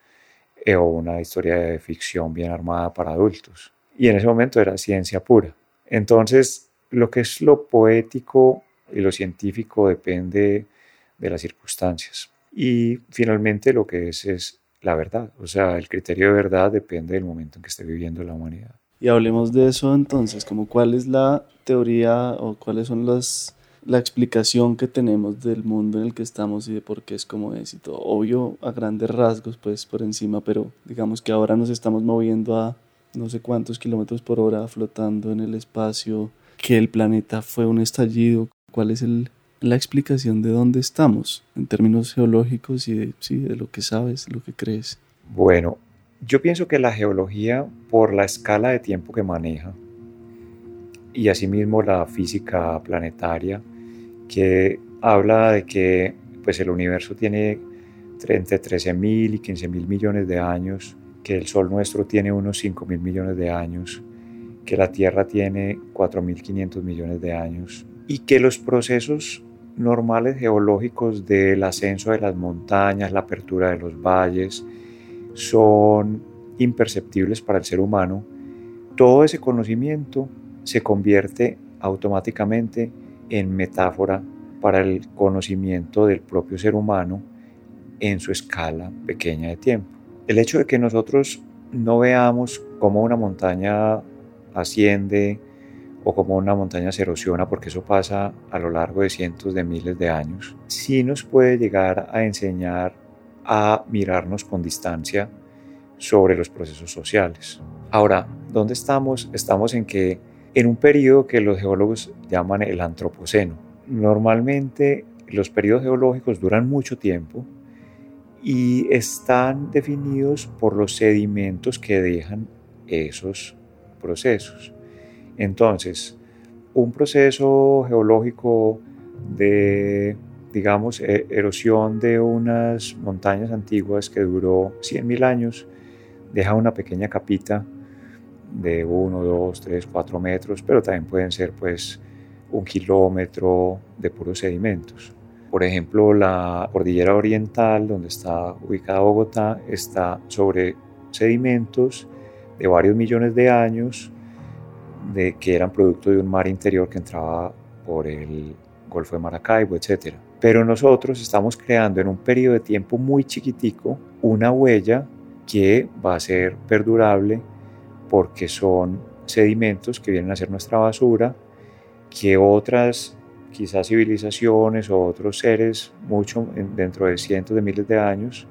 eh, o una historia de ficción bien armada para adultos. Y en ese momento era ciencia pura. Entonces, lo que es lo poético y lo científico depende de las circunstancias. Y finalmente lo que es es la verdad, o sea, el criterio de verdad depende del momento en que esté viviendo la humanidad. Y hablemos de eso entonces, como cuál es la teoría o cuáles son las la explicación que tenemos del mundo en el que estamos y de por qué es como es y todo. Obvio, a grandes rasgos, pues por encima, pero digamos que ahora nos estamos moviendo a no sé cuántos kilómetros por hora flotando en el espacio, que el planeta fue un estallido, cuál es la explicación de dónde estamos en términos geológicos y de, de lo que sabes, lo que crees. Bueno, yo pienso que la geología, por la escala de tiempo que maneja, y asimismo la física planetaria, que habla de que pues, el universo tiene entre 13.000 y 15.000 millones de años, que el Sol nuestro tiene unos 5.000 millones de años, que la Tierra tiene 4.500 millones de años, y que los procesos normales geológicos del ascenso de las montañas, la apertura de los valles, son imperceptibles para el ser humano, todo ese conocimiento se convierte automáticamente en metáfora para el conocimiento del propio ser humano en su escala pequeña de tiempo. El hecho de que nosotros no veamos cómo una montaña asciende, o como una montaña se erosiona, porque eso pasa a lo largo de cientos de miles de años, sí nos puede llegar a enseñar a mirarnos con distancia sobre los procesos sociales. Ahora, ¿dónde estamos? Estamos en que en un periodo que los geólogos llaman el antropoceno. Normalmente los periodos geológicos duran mucho tiempo y están definidos por los sedimentos que dejan esos procesos. Entonces, un proceso geológico de, digamos, e, erosión de unas montañas antiguas que duró 100.000 años, deja una pequeña capita de 1, 2, 3, 4 metros, pero también pueden ser pues un kilómetro de puros sedimentos. Por ejemplo, la cordillera oriental, donde está ubicada Bogotá, está sobre sedimentos de varios millones de años de, que eran producto de un mar interior que entraba por el Golfo de Maracaibo, etc. Pero nosotros estamos creando en un periodo de tiempo muy chiquitico una huella que va a ser perdurable porque son sedimentos que vienen a ser nuestra basura, que otras quizás civilizaciones o otros seres mucho dentro de cientos de miles de años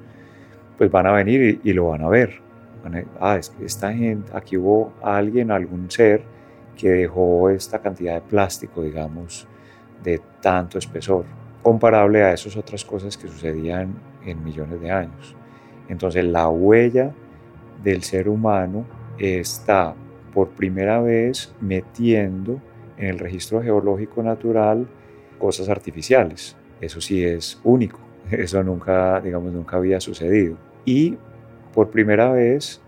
pues van a venir y, lo van a ver. ah, es que esta gente, aquí hubo alguien, algún ser que dejó esta cantidad de plástico, digamos, de tanto espesor, comparable a esas otras cosas que sucedían en millones de años. Entonces la huella del ser humano está por primera vez metiendo en el registro geológico natural cosas artificiales. Eso sí es único. Eso nunca, digamos, nunca había sucedido. Y por primera vez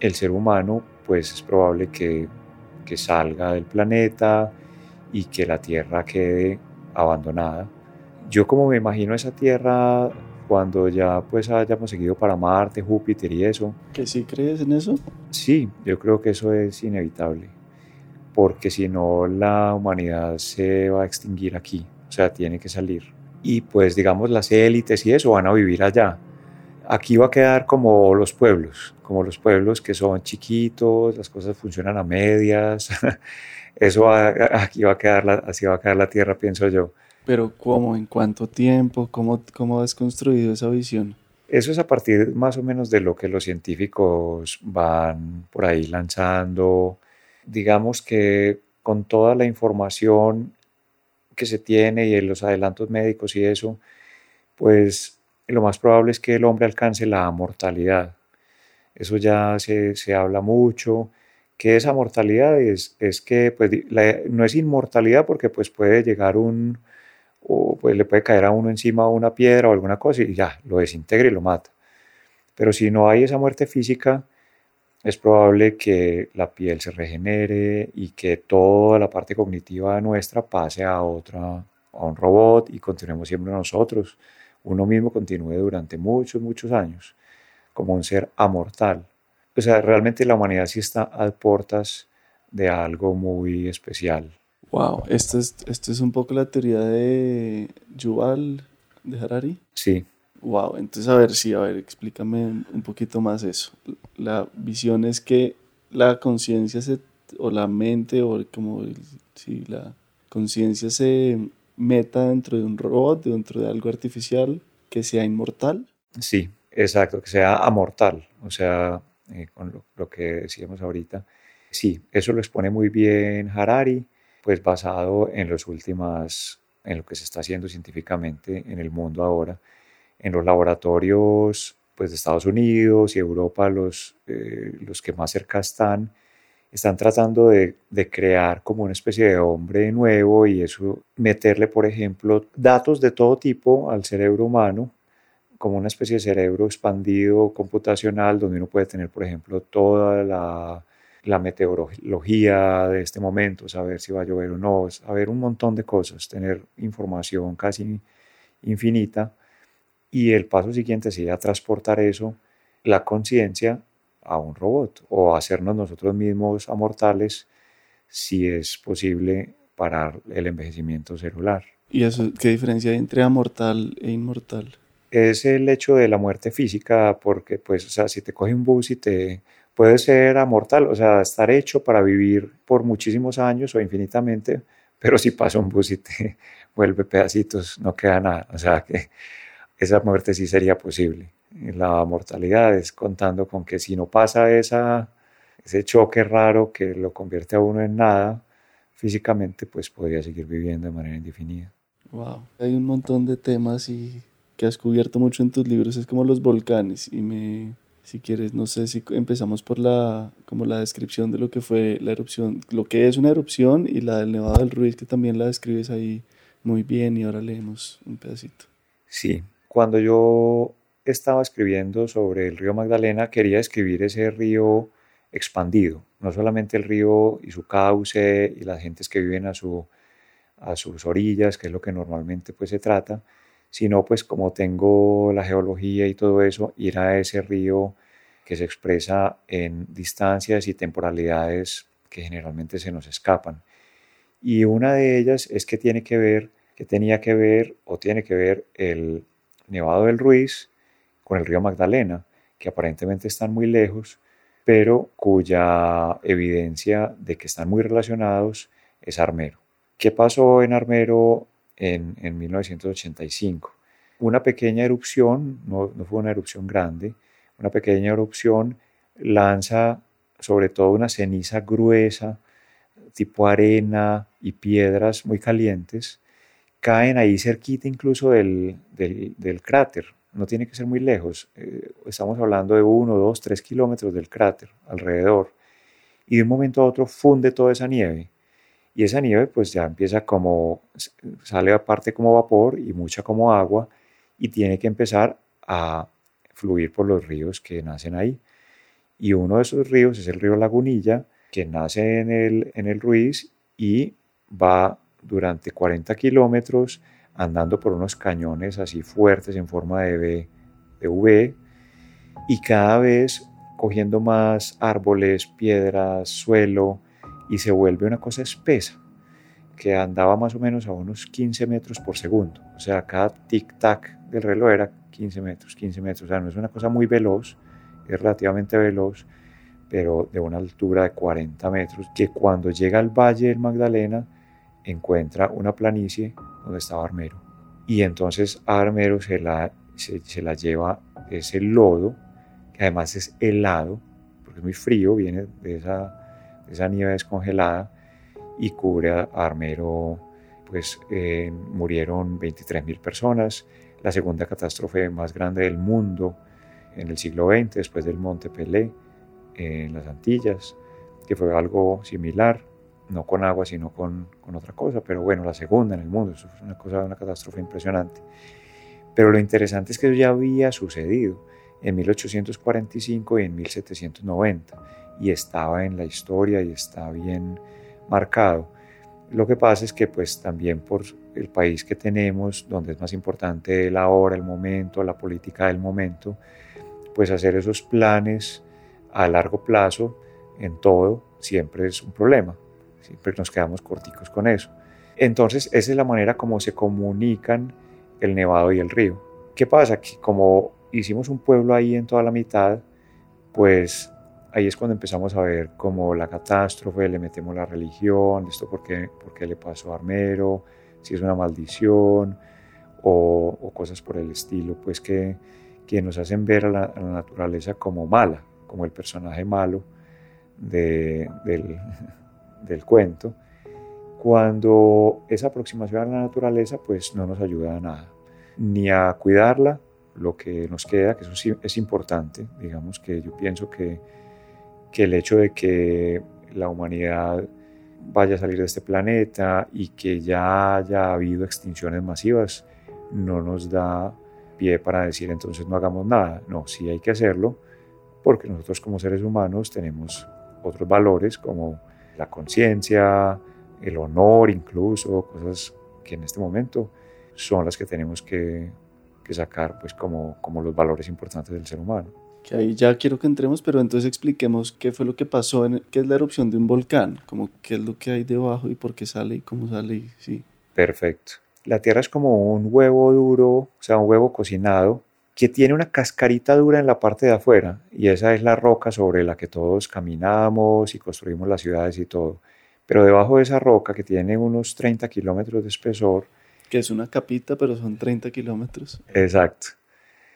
el ser humano, pues es probable que, que salga del planeta y que la Tierra quede abandonada. Yo como me imagino esa Tierra cuando ya pues hayamos seguido para Marte, Júpiter y eso. ¿Que sí crees en eso? Sí, yo creo que eso es inevitable, porque si no la humanidad se va a extinguir aquí, o sea, tiene que salir. Y pues digamos las élites y eso van a vivir allá. Aquí va a quedar como los pueblos, como los pueblos que son chiquitos, las cosas funcionan a medias. Eso aquí va a quedar, así va a quedar la tierra, pienso yo. Pero ¿cómo? ¿En cuánto tiempo? ¿Cómo, cómo has construido esa visión? Eso es a partir más o menos de lo que los científicos van por ahí lanzando. Digamos que con toda la información que se tiene y los adelantos médicos y eso, pues lo más probable es que el hombre alcance la mortalidad. Eso ya se, se habla mucho que esa mortalidad es, es que pues, no es inmortalidad porque pues puede llegar un, o pues le puede caer a uno encima una piedra o alguna cosa y ya, lo desintegra y lo mata. Pero si no hay esa muerte física, es probable que la piel se regenere y que toda la parte cognitiva nuestra pase a otra, a un robot y continuemos siempre nosotros. Uno mismo continúe durante muchos, muchos años como un ser amortal. O sea, realmente la humanidad sí está a puertas de algo muy especial. Wow, esto es, esto es un poco la teoría de Yuval, de Harari. Sí. Wow, entonces a ver, sí, a ver, explícame un poquito más eso. La visión es que la conciencia se, o la mente, o como si la conciencia se meta dentro de un robot, dentro de algo artificial, que sea inmortal. Sí, exacto, que sea amortal, o sea, eh, con lo, lo, que decíamos ahorita. Sí, eso lo expone muy bien Harari pues basado en los últimas, en lo que se está haciendo científicamente en el mundo ahora, en los laboratorios pues de Estados Unidos y Europa, los, eh, los que más cerca están, están tratando de, de, crear como una especie de hombre nuevo y eso, meterle, por ejemplo, datos de todo tipo al cerebro humano, como una especie de cerebro expandido computacional, donde uno puede tener, por ejemplo, toda la la meteorología de este momento, saber si va a llover o no, saber un montón de cosas, tener información casi infinita. Y el paso siguiente sería transportar eso, la conciencia, a un robot o hacernos nosotros mismos amortales si es posible parar el envejecimiento celular. ¿Y eso qué diferencia hay entre amortal e inmortal? Es el hecho de la muerte física, porque pues, o sea, si te coge un bus y te puede ser amortal, o sea, estar hecho para vivir por muchísimos años o infinitamente, pero si pasa un bus y te vuelve pedacitos, no queda nada. O sea que esa muerte sí sería posible. La mortalidad es contando con que si no pasa esa, ese choque raro que lo convierte a uno en nada, físicamente, pues podría seguir viviendo de manera indefinida. Wow, hay un montón de temas y que has cubierto mucho en tus libros, es como los volcanes y me si quieres, no sé si empezamos por la, como la descripción de lo que fue la erupción, lo que es una erupción y la del Nevado del Ruiz, que también la describes ahí muy bien y ahora leemos un pedacito. Sí, cuando yo estaba escribiendo sobre el río Magdalena, quería escribir ese río expandido, no solamente el río y su cauce y las gentes que viven a, su, a sus orillas, que es lo que normalmente pues se trata, sino pues como tengo la geología y todo eso, ir a ese río que se expresa en distancias y temporalidades que generalmente se nos escapan. Y una de ellas es que tiene que ver, que tenía que ver o tiene que ver el Nevado del Ruiz con el río Magdalena, que aparentemente están muy lejos, pero cuya evidencia de que están muy relacionados es Armero. ¿Qué pasó en Armero en, 1985? Una pequeña erupción, no, fue una erupción grande, una pequeña erupción lanza sobre todo una ceniza gruesa, tipo arena y piedras muy calientes, caen ahí cerquita incluso del, cráter. No tiene que ser muy lejos. Eh, estamos hablando de uno, dos, tres kilómetros del cráter alrededor. Y de un momento a otro funde toda esa nieve. Y esa nieve pues ya empieza como, sale aparte como vapor y mucha como agua y tiene que empezar a fluir por los ríos que nacen ahí. Y uno de esos ríos es el río Lagunilla, que nace en el, en el Ruiz y va durante 40 kilómetros andando por unos cañones así fuertes en forma de V, de v y cada vez cogiendo más árboles, piedras, suelo y se vuelve una cosa espesa que andaba más o menos a unos 15 metros por segundo. O sea, cada tic-tac del reloj era 15 metros, 15 metros. O sea, no es una cosa muy veloz, es relativamente veloz, pero de una altura de 40 metros, que cuando llega al Valle del Magdalena encuentra una planicie donde estaba Armero. Y entonces a Armero se la, se, la lleva ese lodo, que además es helado, porque es muy frío, viene de esa, esa nieve descongelada, y cubre a, Armero, pues eh, murieron 23.000 personas, la segunda catástrofe más grande del mundo en el siglo XX, después del Monte Pelé, en las Antillas, que fue algo similar, no con agua, sino con, con, otra cosa, pero bueno, la segunda en el mundo, eso fue una cosa, una catástrofe impresionante. Pero lo interesante es que eso ya había sucedido en 1845 y en 1790, y estaba en la historia y está bien marcado. Lo que pasa es que pues también por el país que tenemos, donde es más importante la hora, el momento, la política del momento, pues hacer esos planes a largo plazo en todo siempre es un problema. Siempre nos quedamos corticos con eso. Entonces, esa es la manera como se comunican el Nevado y el río. ¿Qué pasa? Que como hicimos un pueblo ahí en toda la mitad, pues ahí es cuando empezamos a ver como la catástrofe, le metemos la religión, esto por qué, por qué le pasó a Armero, si es una maldición o, o cosas por el estilo, pues que, que nos hacen ver a la, naturaleza como mala, como el personaje malo del, del, cuento, cuando esa aproximación a la naturaleza pues no nos ayuda a nada, ni a cuidarla, lo que nos queda, que eso sí es importante, digamos que yo pienso que, que el hecho de que la humanidad vaya a salir de este planeta y que ya haya habido extinciones masivas no nos da pie para decir entonces no hagamos nada. No, sí hay que hacerlo porque nosotros como seres humanos tenemos otros valores como la conciencia, el honor incluso, cosas que en este momento son las que tenemos que, que sacar pues como, como los valores importantes del ser humano. Que ahí ya quiero que entremos, pero entonces expliquemos qué fue lo que pasó, en, qué es la erupción de un volcán, como qué es lo que hay debajo y por qué sale y cómo sale, sí. Perfecto. La Tierra es como un huevo duro, o sea, un huevo cocinado, que tiene una cascarita dura en la parte de afuera, y esa es la roca sobre la que todos caminamos y construimos las ciudades y todo. Pero debajo de esa roca, que tiene unos 30 kilómetros de espesor, que es una capita, pero son 30 kilómetros. Exacto.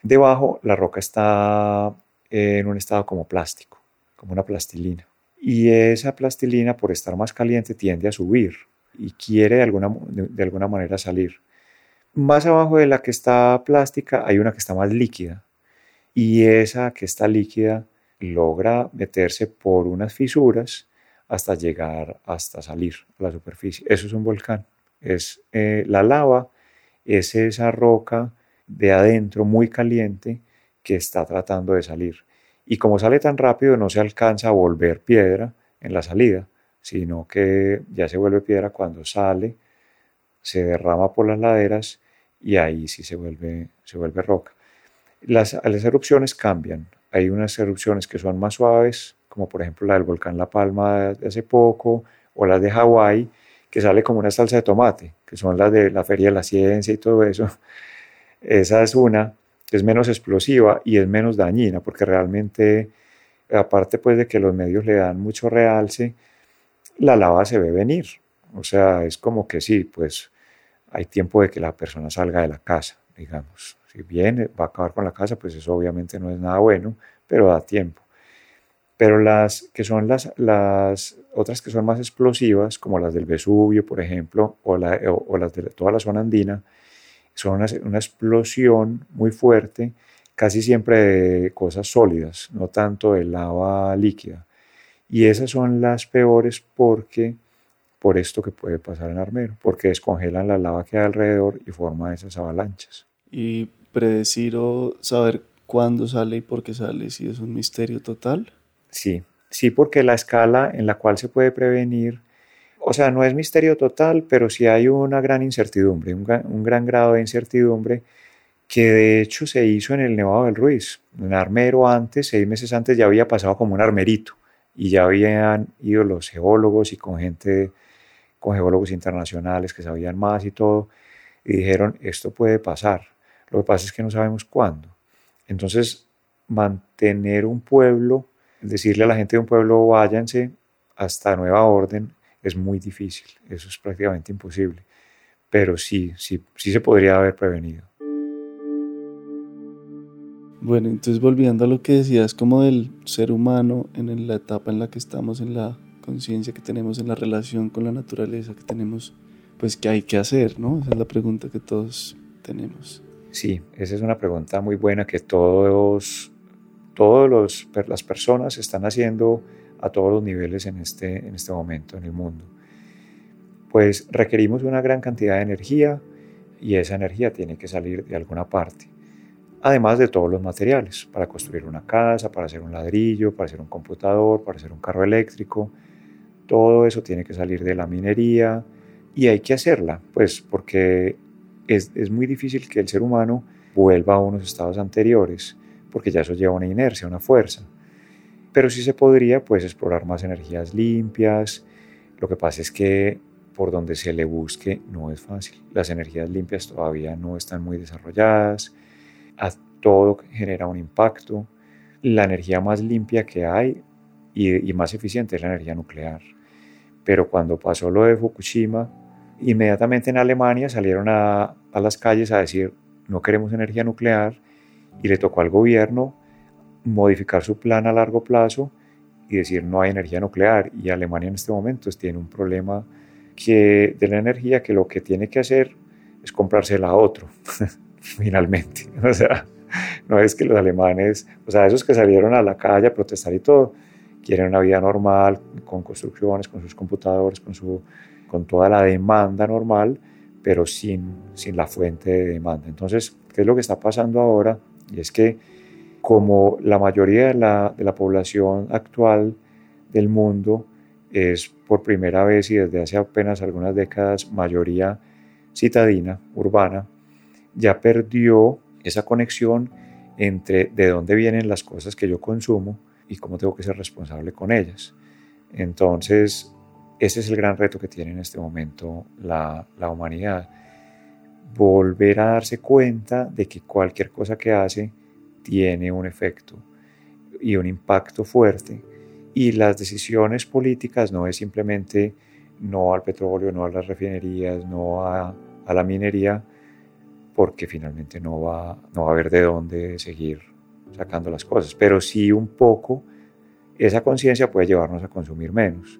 Debajo la roca está en un estado como plástico, como una plastilina. Y esa plastilina, por estar más caliente, tiende a subir y quiere de alguna, de, alguna manera salir. Más abajo de la que está plástica hay una que está más líquida y esa que está líquida logra meterse por unas fisuras hasta llegar hasta salir a la superficie. Eso es un volcán. Es eh, la lava, es esa roca de adentro muy caliente que está tratando de salir. Y como sale tan rápido no se alcanza a volver piedra en la salida, sino que ya se vuelve piedra cuando sale, se derrama por las laderas y ahí sí se vuelve, se vuelve roca. Las, las erupciones cambian. Hay unas erupciones que son más suaves, como por ejemplo la del volcán La Palma de hace poco, o las de Hawái, que sale como una salsa de tomate, que son las de la Feria de la Ciencia y todo eso. Esa es una es menos explosiva y es menos dañina, porque realmente, aparte pues de que los medios le dan mucho realce, la lava se ve venir. O sea, es como que sí, pues hay tiempo de que la persona salga de la casa, digamos. Si viene, va a acabar con la casa, pues eso obviamente no es nada bueno, pero da tiempo. Pero las que son las, las otras que son más explosivas, como las del Vesubio, por ejemplo, o, o, las de toda la zona andina, son una, una, explosión muy fuerte, casi siempre de cosas sólidas, no tanto de lava líquida. Y esas son las peores porque por esto que puede pasar en Armero, porque descongelan la lava que hay alrededor y forma esas avalanchas. ¿Y predecir o saber cuándo sale y por qué sale, si es un misterio total? Sí, sí, porque la escala en la cual se puede prevenir, o sea, no es misterio total, pero sí hay una gran incertidumbre, un gran, un grado de incertidumbre que de hecho se hizo en el Nevado del Ruiz. En Armero antes, seis meses antes, ya había pasado como un armerito y ya habían ido los geólogos y con gente con geólogos internacionales que sabían más y todo, y dijeron, esto puede pasar. Lo que pasa es que no sabemos cuándo. Entonces, mantener un pueblo, decirle a la gente de un pueblo, váyanse hasta nueva orden, es muy difícil. Eso es prácticamente imposible. Pero sí, sí, sí se podría haber prevenido. Bueno, entonces volviendo a lo que decías como del ser humano en la etapa en la que estamos en la conciencia que tenemos en la relación con la naturaleza que tenemos, pues qué hay que hacer, ¿no? Esa es la pregunta que todos tenemos. Sí, esa es una pregunta muy buena que todos, todos los, las personas están haciendo a todos los niveles en este, en este momento en el mundo. Pues requerimos una gran cantidad de energía y esa energía tiene que salir de alguna parte. Además de todos los materiales, para construir una casa, para hacer un ladrillo, para hacer un computador, para hacer un carro eléctrico, todo eso tiene que salir de la minería y hay que hacerla, pues porque es, es muy difícil que el ser humano vuelva a unos estados anteriores, porque ya eso lleva una inercia, una fuerza. Pero sí se podría pues explorar más energías limpias. Lo que pasa es que por donde se le busque no es fácil. Las energías limpias todavía no están muy desarrolladas. A todo genera un impacto. La energía más limpia que hay y, más eficiente es la energía nuclear. Pero cuando pasó lo de Fukushima, inmediatamente en Alemania salieron a las calles a decir no queremos energía nuclear y le tocó al gobierno modificar su plan a largo plazo y decir no hay energía nuclear. Y Alemania en este momento tiene un problema que, de la energía que lo que tiene que hacer es comprársela a otro, finalmente. O sea, no es que los alemanes, o sea, esos que salieron a la calle a protestar y todo, quieren una vida normal, con construcciones, con sus computadores, con, su, con toda la demanda normal, pero sin, sin la fuente de demanda. Entonces, ¿qué es lo que está pasando ahora? Y es que como la mayoría de la, de la población actual del mundo es por primera vez y desde hace apenas algunas décadas mayoría citadina, urbana, ya perdió esa conexión entre de dónde vienen las cosas que yo consumo y cómo tengo que ser responsable con ellas. Entonces, ese es el gran reto que tiene en este momento la, la humanidad. Volver a darse cuenta de que cualquier cosa que hace tiene un efecto y un impacto fuerte. Y las decisiones políticas no es simplemente no al petróleo, no a las refinerías, no a, la minería, porque finalmente no va, no va a haber de dónde seguir sacando las cosas, pero sí un poco esa conciencia puede llevarnos a consumir menos.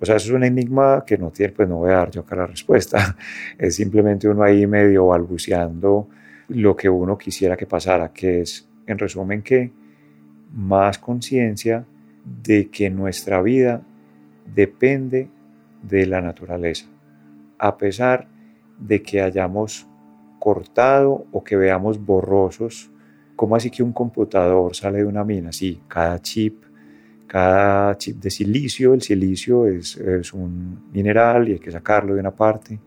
O sea, eso es un enigma que no tiene, pues no voy a dar yo acá la respuesta. Es simplemente uno ahí medio balbuceando lo que uno quisiera que pasara, que es, en resumen, que más conciencia de que nuestra vida depende de la naturaleza, a pesar de que hayamos cortado o que veamos borrosos ¿Cómo así que un computador sale de una mina? Sí, cada chip, cada chip de silicio, el silicio es, es un mineral y hay que sacarlo de una parte.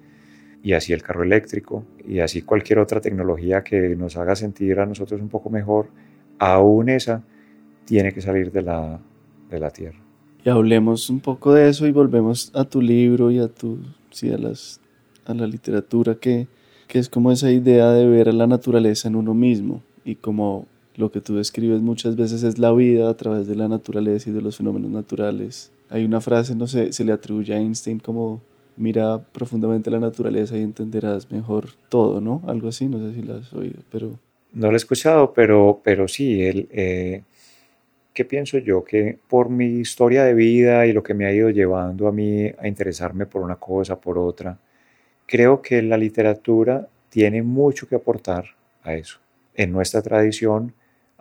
y así el carro eléctrico y así cualquier otra tecnología que nos haga sentir a nosotros un poco mejor, aún esa tiene que salir de la, de la tierra. Y hablemos un poco de eso y volvemos a tu libro y a tu, sí, a, las, a la literatura que, que es como esa idea de ver a la naturaleza en uno mismo y como lo que tú describes muchas veces es la vida a través de la naturaleza y de los fenómenos naturales. Hay una frase, no sé, se le atribuye a Einstein como mira profundamente la naturaleza y entenderás mejor todo, ¿no? Algo así, no sé si lo has oído, pero... No lo he escuchado, pero, pero sí, el, eh, ¿qué pienso yo? Que por mi historia de vida y lo que me ha ido llevando a mí a interesarme por una cosa, por otra, creo que la literatura tiene mucho que aportar a eso, en nuestra tradición,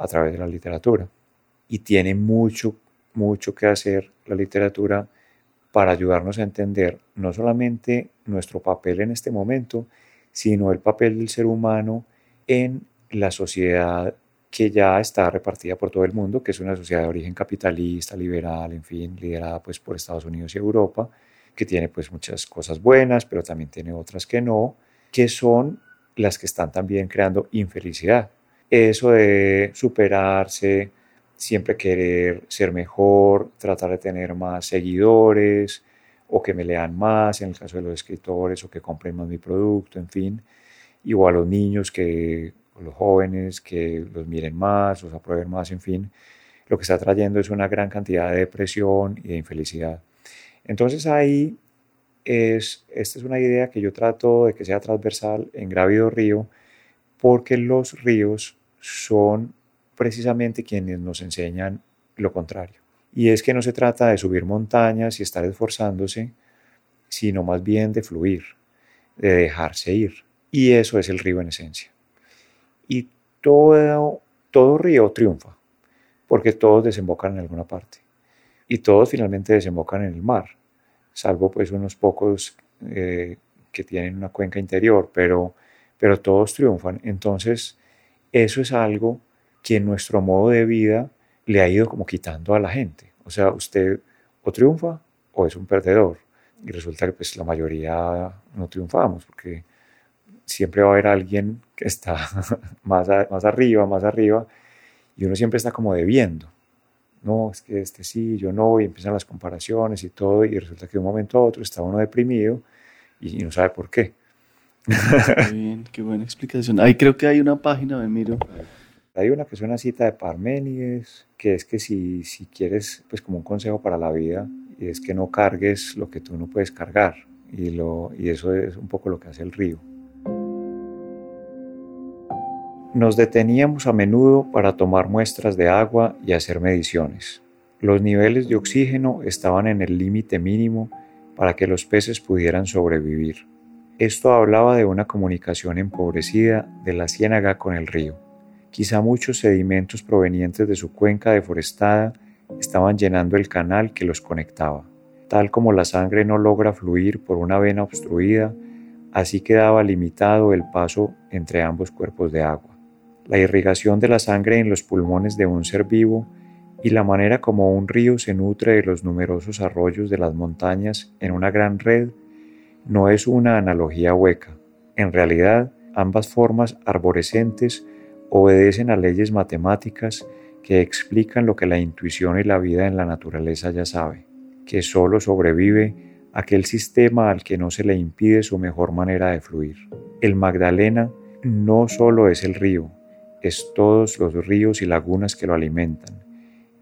a través de la literatura. Y tiene mucho, mucho que hacer la literatura para ayudarnos a entender no solamente nuestro papel en este momento, sino el papel del ser humano en la sociedad que ya está repartida por todo el mundo, que es una sociedad de origen capitalista, liberal, en fin, liderada pues por Estados Unidos y Europa, que tiene pues muchas cosas buenas, pero también tiene otras que no, que son las que están también creando infelicidad. Eso de superarse, siempre querer ser mejor, tratar de tener más seguidores o que me lean más, en el caso de los escritores, o que compren más mi producto, en fin, y o a los niños que, o los jóvenes que los miren más, los aprueben más, en fin, lo que está trayendo es una gran cantidad de depresión y de infelicidad. Entonces ahí es, esta es una idea que yo trato de que sea transversal en Grávido Río, porque los ríos son precisamente quienes nos enseñan lo contrario. Y es que no se trata de subir montañas y estar esforzándose, sino más bien de fluir, de dejarse ir. Y eso es el río en esencia. Y todo, todo río triunfa, porque todos desembocan en alguna parte. Y todos finalmente desembocan en el mar, salvo pues unos pocos eh, que tienen una cuenca interior, pero, pero todos triunfan. Entonces, eso es algo que en nuestro modo de vida le ha ido como quitando a la gente. O sea, usted o triunfa o es un perdedor. Y resulta que pues la mayoría no triunfamos porque siempre va a haber alguien que está más, más arriba, más arriba, y uno siempre está como debiendo. No, es que este sí, yo no, y empiezan las comparaciones y todo, y resulta que de un momento a otro está uno deprimido y, no sabe por qué. Qué bien, qué buena explicación. Ahí creo que hay una página, me miro, hay una que es una cita de Parménides, que es que si, si quieres, pues como un consejo para la vida, y es que no cargues lo que tú no puedes cargar. Y, lo, y eso es un poco lo que hace el río. Nos deteníamos a menudo para tomar muestras de agua y hacer mediciones. Los niveles de oxígeno estaban en el límite mínimo para que los peces pudieran sobrevivir. Esto hablaba de una comunicación empobrecida de la ciénaga con el río. Quizá muchos sedimentos provenientes de su cuenca deforestada estaban llenando el canal que los conectaba. Tal como la sangre no logra fluir por una vena obstruida, así quedaba limitado el paso entre ambos cuerpos de agua. La irrigación de la sangre en los pulmones de un ser vivo y la manera como un río se nutre de los numerosos arroyos de las montañas en una gran red no es una analogía hueca. En realidad, ambas formas arborescentes obedecen a leyes matemáticas que explican lo que la intuición y la vida en la naturaleza ya sabe, que solo sobrevive aquel sistema al que no se le impide su mejor manera de fluir. El Magdalena no solo es el río, es todos los ríos y lagunas que lo alimentan,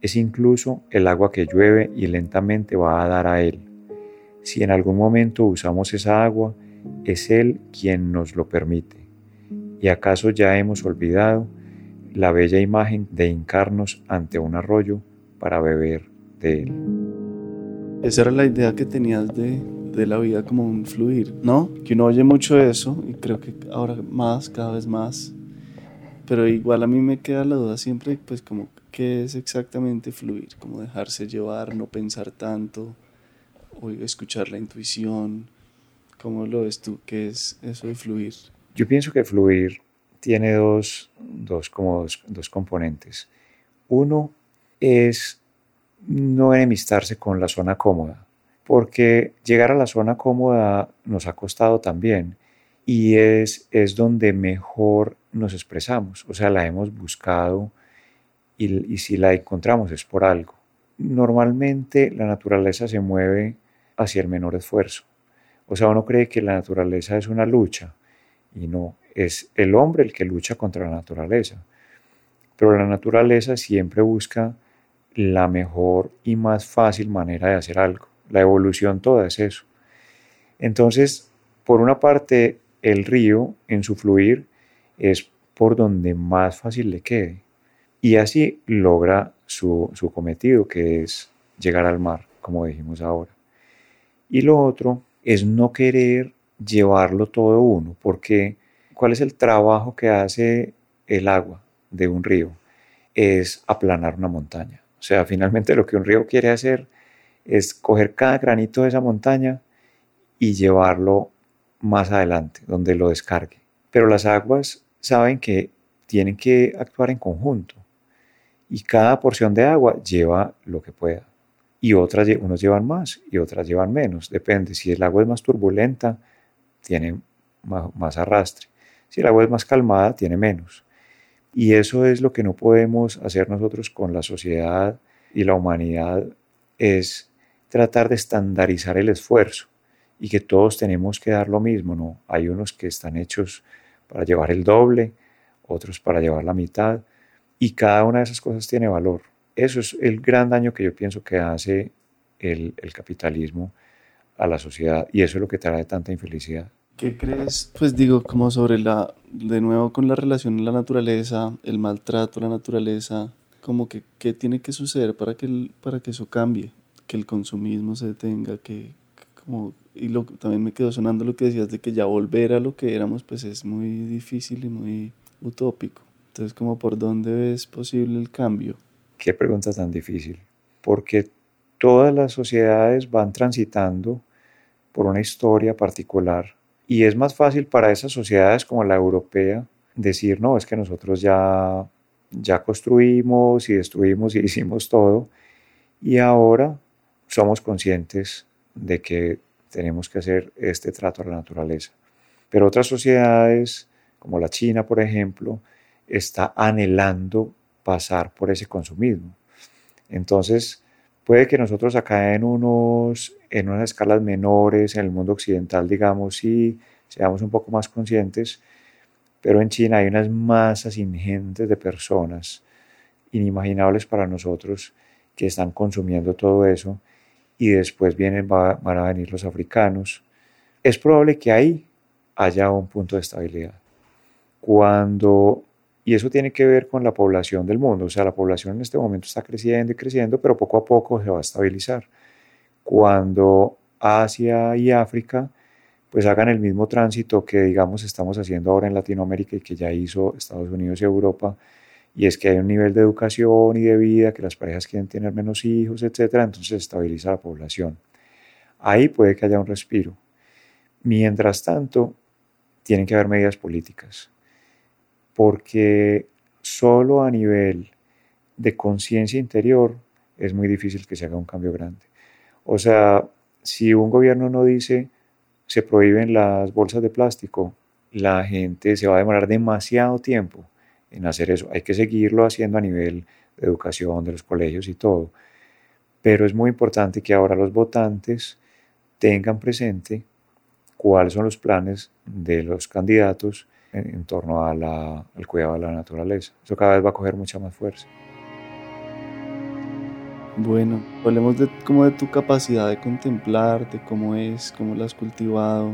es incluso el agua que llueve y lentamente va a dar a él. Si en algún momento usamos esa agua, es Él quien nos lo permite. ¿Y acaso ya hemos olvidado la bella imagen de hincarnos ante un arroyo para beber de él? Esa era la idea que tenías de, de la vida como un fluir, ¿no? Que uno oye mucho eso y creo que ahora más, cada vez más. Pero igual a mí me queda la duda siempre, pues como, ¿qué es exactamente fluir? Como dejarse llevar, no pensar tanto, escuchar la intuición. ¿Cómo lo ves tú? ¿Qué es eso de fluir? Yo pienso que fluir tiene dos, dos, como dos, componentes. Uno es no enemistarse con la zona cómoda, porque llegar a la zona cómoda nos ha costado también y es, es donde mejor nos expresamos, o sea, la hemos buscado y, y si la encontramos es por algo. Normalmente la naturaleza se mueve hacia el menor esfuerzo. O sea, uno cree que la naturaleza es una lucha y no, es el hombre el que lucha contra la naturaleza. Pero la naturaleza siempre busca la mejor y más fácil manera de hacer algo. La evolución toda es eso. Entonces, por una parte, el río en su fluir es por donde más fácil le quede. Y así logra su, su cometido, que es llegar al mar, como dijimos ahora. Y lo otro es no querer llevarlo todo uno, porque ¿cuál es el trabajo que hace el agua de un río? Es aplanar una montaña. O sea, finalmente lo que un río quiere hacer es coger cada granito de esa montaña y llevarlo más adelante, donde lo descargue. Pero las aguas saben que tienen que actuar en conjunto y cada porción de agua lleva lo que pueda. Y otras, unos llevan más y otras llevan menos, depende. Si el agua es más turbulenta, tiene más arrastre. Si el agua es más calmada, tiene menos. Y eso es lo que no podemos hacer nosotros con la sociedad y la humanidad, es tratar de estandarizar el esfuerzo y que todos tenemos que dar lo mismo, ¿no? Hay unos que están hechos para llevar el doble, otros para llevar la mitad, y cada una de esas cosas tiene valor. Eso es el gran daño que yo pienso que hace el, el capitalismo a la sociedad, y eso es lo que trae tanta infelicidad. ¿Qué crees? Pues digo, como sobre la, de nuevo con la relación a la naturaleza, el maltrato a la naturaleza, como que qué tiene que suceder para que, para que eso cambie, que el consumismo se detenga, que, como, y lo, también me quedó sonando lo que decías de que ya volver a lo que éramos, pues es muy difícil y muy utópico. Entonces, como por dónde ves posible el cambio? Qué pregunta tan difícil, porque todas las sociedades van transitando por una historia particular y es más fácil para esas sociedades como la europea decir, no, es que nosotros ya, ya construimos y destruimos y hicimos todo y ahora somos conscientes de que tenemos que hacer este trato a la naturaleza. Pero otras sociedades, como la China, por ejemplo, está anhelando pasar por ese consumismo. Entonces, puede que nosotros acá en unos en unas escalas menores, en el mundo occidental, digamos, sí seamos un poco más conscientes, pero en China hay unas masas ingentes de personas inimaginables para nosotros que están consumiendo todo eso y después vienen, van a venir los africanos. Es probable que ahí haya un punto de estabilidad. Cuando, y eso tiene que ver con la población del mundo, o sea, la población en este momento está creciendo y creciendo, pero poco a poco se va a estabilizar cuando Asia y África pues hagan el mismo tránsito que digamos estamos haciendo ahora en Latinoamérica y que ya hizo Estados Unidos y Europa, y es que hay un nivel de educación y de vida, que las parejas quieren tener menos hijos, etcétera, entonces se estabiliza la población. Ahí puede que haya un respiro. Mientras tanto, tienen que haber medidas políticas, porque solo a nivel de conciencia interior es muy difícil que se haga un cambio grande. O sea, si un gobierno no dice se prohíben las bolsas de plástico, la gente se va a demorar demasiado tiempo en hacer eso. Hay que seguirlo haciendo a nivel de educación, de los colegios y todo. Pero es muy importante que ahora los votantes tengan presente cuáles son los planes de los candidatos en, torno al cuidado de la naturaleza. Eso cada vez va a coger mucha más fuerza. Bueno, hablemos de, como de tu capacidad de contemplar, de cómo es, cómo la has cultivado,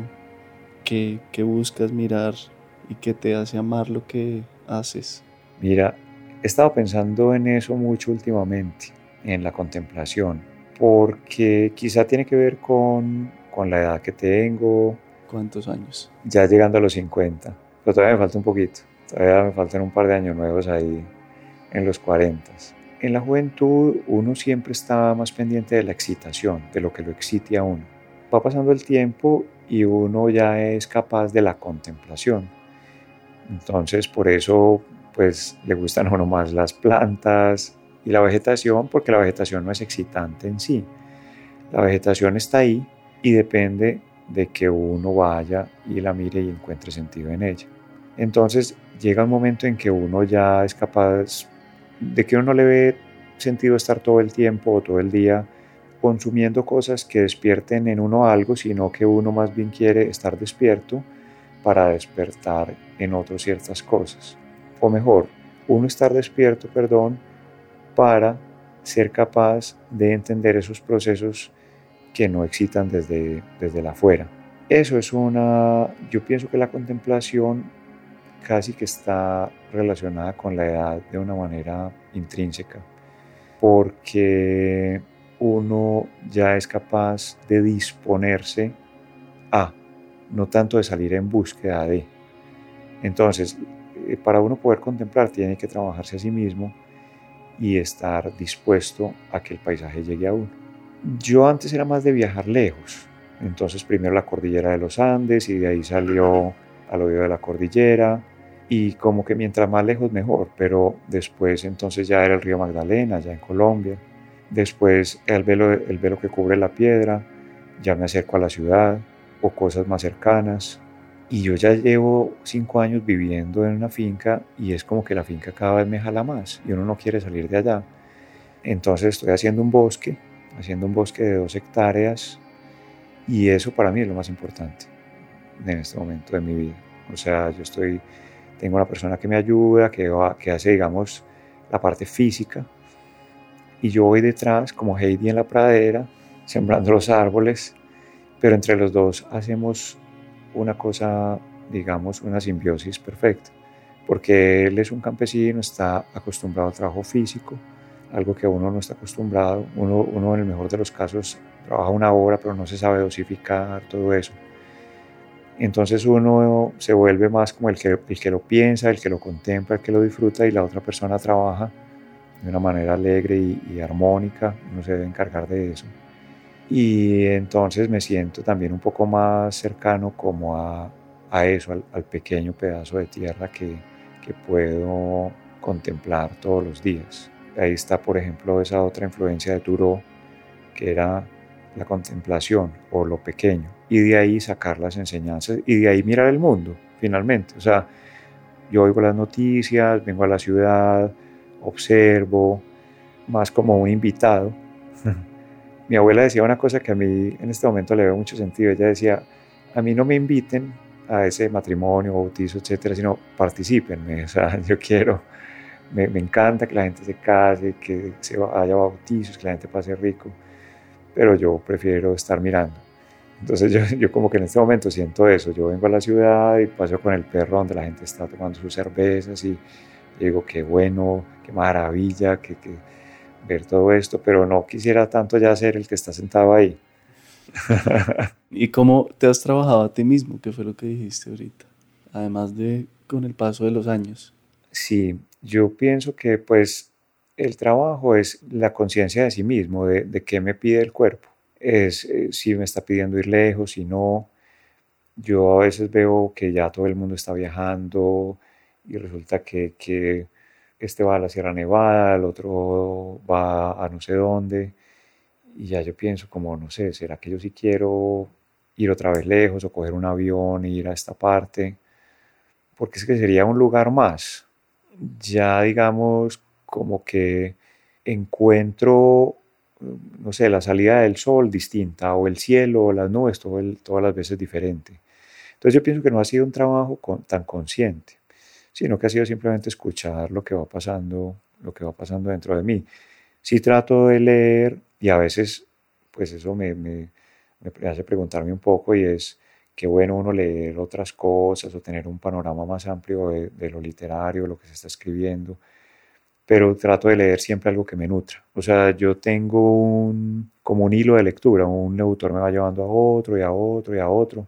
qué, qué buscas mirar y qué te hace amar lo que haces. Mira, he estado pensando en eso mucho últimamente, en la contemplación, porque quizá tiene que ver con, con la edad que tengo. ¿Cuántos años? Ya llegando a los 50, pero todavía me falta un poquito, todavía me faltan un par de años nuevos ahí en los 40 en la juventud uno siempre está más pendiente de la excitación, de lo que lo excite a uno. Va pasando el tiempo y uno ya es capaz de la contemplación. Entonces por eso pues le gustan a uno más las plantas y la vegetación porque la vegetación no es excitante en sí. La vegetación está ahí y depende de que uno vaya y la mire y encuentre sentido en ella. Entonces llega un momento en que uno ya es capaz de que uno no le ve sentido estar todo el tiempo o todo el día consumiendo cosas que despierten en uno algo, sino que uno más bien quiere estar despierto para despertar en otro ciertas cosas. O mejor, uno estar despierto, perdón, para ser capaz de entender esos procesos que no excitan desde, desde la afuera. Eso es una, yo pienso que la contemplación casi que está relacionada con la edad de una manera intrínseca, porque uno ya es capaz de disponerse a, no tanto de salir en búsqueda de. Entonces, eh, para uno poder contemplar tiene que trabajarse a sí mismo y estar dispuesto a que el paisaje llegue a uno. Yo antes era más de viajar lejos, entonces primero la cordillera de los Andes y de ahí salió al oído de la cordillera y como que mientras más lejos mejor, pero después entonces ya era el río Magdalena, ya en Colombia, después el velo, el velo que cubre la piedra, ya me acerco a la ciudad o cosas más cercanas, y yo ya llevo cinco años viviendo en una finca y es como que la finca cada vez me jala más y uno no quiere salir de allá. Entonces estoy haciendo un bosque, haciendo un bosque de dos hectáreas y eso para mí es lo más importante en este momento de mi vida. O sea, yo estoy, tengo una persona que me ayuda, que, hace, digamos, la parte física y yo voy detrás como Heidi en la pradera, sembrando los árboles, pero entre los dos hacemos una cosa, digamos, una simbiosis perfecta, porque él es un campesino, está acostumbrado al trabajo físico, algo que uno no está acostumbrado, uno, uno en el mejor de los casos trabaja una hora, pero no se sabe dosificar, todo eso. Entonces uno se vuelve más como el que, el que lo piensa, el que lo contempla, el que lo disfruta y la otra persona trabaja de una manera alegre y, y armónica, uno se debe encargar de eso y entonces me siento también un poco más cercano como a, a eso, al, pequeño pedazo de tierra que, que, puedo contemplar todos los días. Ahí está, por ejemplo, esa otra influencia de Turo, que era la contemplación o lo pequeño, y de ahí sacar las enseñanzas y de ahí mirar el mundo, finalmente. O sea, yo oigo las noticias, vengo a la ciudad, observo, más como un invitado mi abuela decía una cosa que a mí en este momento le veo mucho sentido. Ella decía, a mí no me inviten a ese matrimonio, bautizo, etcétera, sino participen. O sea, yo quiero, me, encanta que la gente se case, que se haya bautizos, que la gente pase rico, pero yo prefiero estar mirando. Entonces yo, yo, como que en este momento siento eso, yo vengo a la ciudad y paso con el perro donde la gente está tomando sus cervezas y digo, qué bueno, qué maravilla, que, que ver todo esto, pero no quisiera tanto ya ser el que está sentado ahí. ¿Y cómo te has trabajado a ti mismo? ¿Qué fue lo que dijiste ahorita? Además de con el paso de los años. Sí, yo pienso que pues el trabajo es la conciencia de sí mismo, de, de, qué me pide el cuerpo. Es eh, si me está pidiendo ir lejos, si no. Yo a veces veo que ya todo el mundo está viajando y resulta que, que este va a la Sierra Nevada, el otro va a no sé dónde, y ya yo pienso como, no sé, ¿será que yo sí quiero ir otra vez lejos o coger un avión e ir a esta parte? Porque es que sería un lugar más. Ya digamos como que encuentro, no sé, la salida del sol distinta o el cielo o las nubes todas las veces diferente. Entonces yo pienso que no ha sido un trabajo tan consciente sino que ha sido simplemente escuchar lo que va pasando, lo que va pasando dentro de mí. Sí trato de leer y a veces, pues eso me, me, me hace preguntarme un poco y es qué bueno uno leer otras cosas o tener un panorama más amplio de, de lo literario, lo que se está escribiendo, pero trato de leer siempre algo que me nutra. O sea, yo tengo un, como un hilo de lectura, un autor me va llevando a otro y a otro y a otro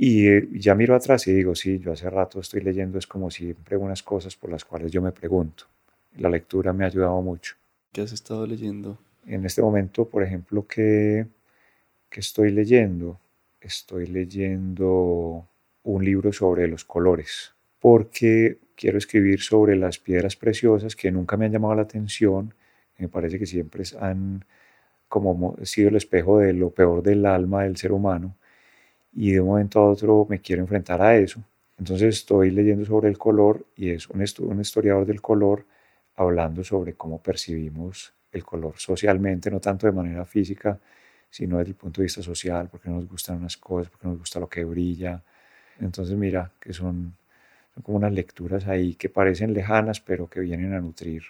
y eh, ya miro atrás y digo, sí, yo hace rato estoy leyendo, es como siempre unas cosas por las cuales yo me pregunto. La lectura me ha ayudado mucho. ¿Qué has estado leyendo? En este momento, por ejemplo, ¿qué, qué estoy leyendo? Estoy leyendo un libro sobre los colores, porque quiero escribir sobre las piedras preciosas que nunca me han llamado la atención. Me parece que siempre han como sido el espejo de lo peor del alma del ser humano y de un momento a otro me quiero enfrentar a eso. Entonces estoy leyendo sobre el color y es un, un historiador del color hablando sobre cómo percibimos el color socialmente, no tanto de manera física, sino desde el punto de vista social, porque nos gustan unas cosas, porque nos gusta lo que brilla. Entonces mira que son, como unas lecturas ahí que parecen lejanas, pero que vienen a nutrir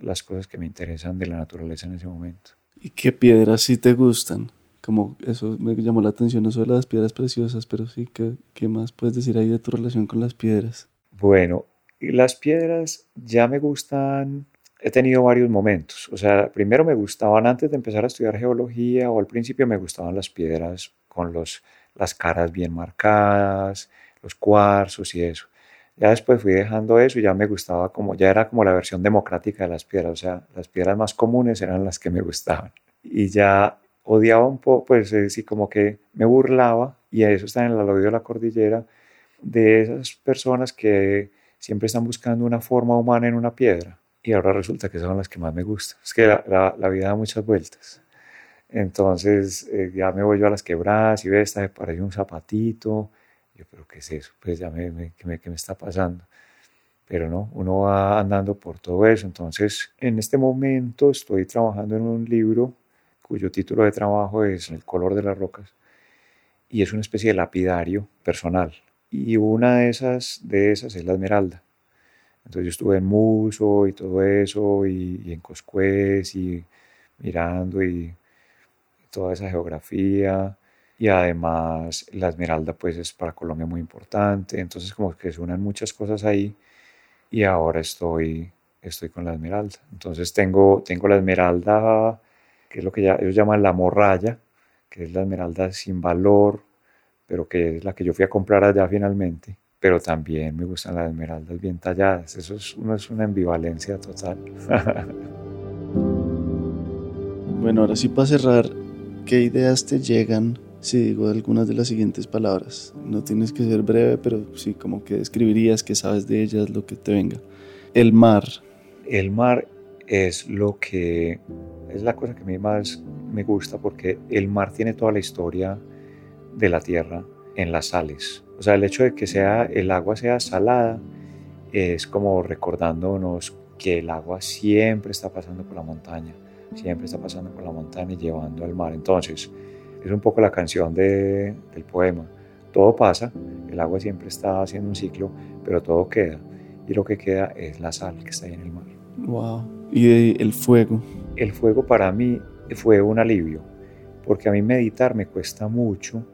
las cosas que me interesan de la naturaleza en ese momento. ¿Y qué piedras sí te gustan? Como eso me llamó la atención, eso de las piedras preciosas, pero sí, ¿qué, qué más puedes decir ahí de tu relación con las piedras? Bueno, las piedras ya me gustan he tenido varios momentos. O sea, primero me gustaban antes de empezar a estudiar geología o al principio me gustaban las piedras con los, las caras bien marcadas, los cuarzos y eso. Ya después fui dejando eso y ya me gustaba como, ya era como la versión democrática de las piedras. O sea, las piedras más comunes eran las que me gustaban. Y ya odiaba un poco, pues sí, como que me burlaba, y eso está en el oído de la cordillera, de esas personas que siempre están buscando una forma humana en una piedra y ahora resulta que son las que más me gustan. Es que la, la, vida da muchas vueltas. Entonces eh, ya me voy yo a las quebradas y ve, esta me parece un zapatito. Yo, pero ¿qué es eso? Pues ya me, me, ¿qué, me, ¿qué me está pasando? Pero no, uno va andando por todo eso. Entonces, en este momento estoy trabajando en un libro cuyo título de trabajo es El color de las rocas y es una especie de lapidario personal. Y una de esas, de esas es la esmeralda. Entonces yo estuve en Muso y todo eso, y, en Coscuez, y mirando y toda esa geografía. Y además la Esmeralda pues es para Colombia muy importante, entonces como que se unen muchas cosas ahí y ahora estoy, estoy con la Esmeralda. Entonces tengo, tengo la Esmeralda, que es lo que ellos llaman la morralla, que es la Esmeralda sin valor, pero que es la que yo fui a comprar allá finalmente pero también me gustan las esmeraldas bien talladas. Eso es, es una ambivalencia total. bueno, ahora sí para cerrar, ¿qué ideas te llegan si digo algunas de las siguientes palabras? No tienes que ser breve, pero sí como que describirías, que sabes de ellas, lo que te venga. El mar. El mar es lo que es la cosa que a mí más me gusta porque el mar tiene toda la historia de la tierra en las sales o sea, el hecho de que sea, el agua sea salada es como recordándonos que el agua siempre está pasando por la montaña, siempre está pasando por la montaña y llevando al mar. Entonces, es un poco la canción de, del poema. Todo pasa, el agua siempre está haciendo un ciclo, pero todo queda. Y lo que queda es la sal que está ahí en el mar. Wow. ¿Y el fuego? El fuego para mí fue un alivio, porque a mí meditar me cuesta mucho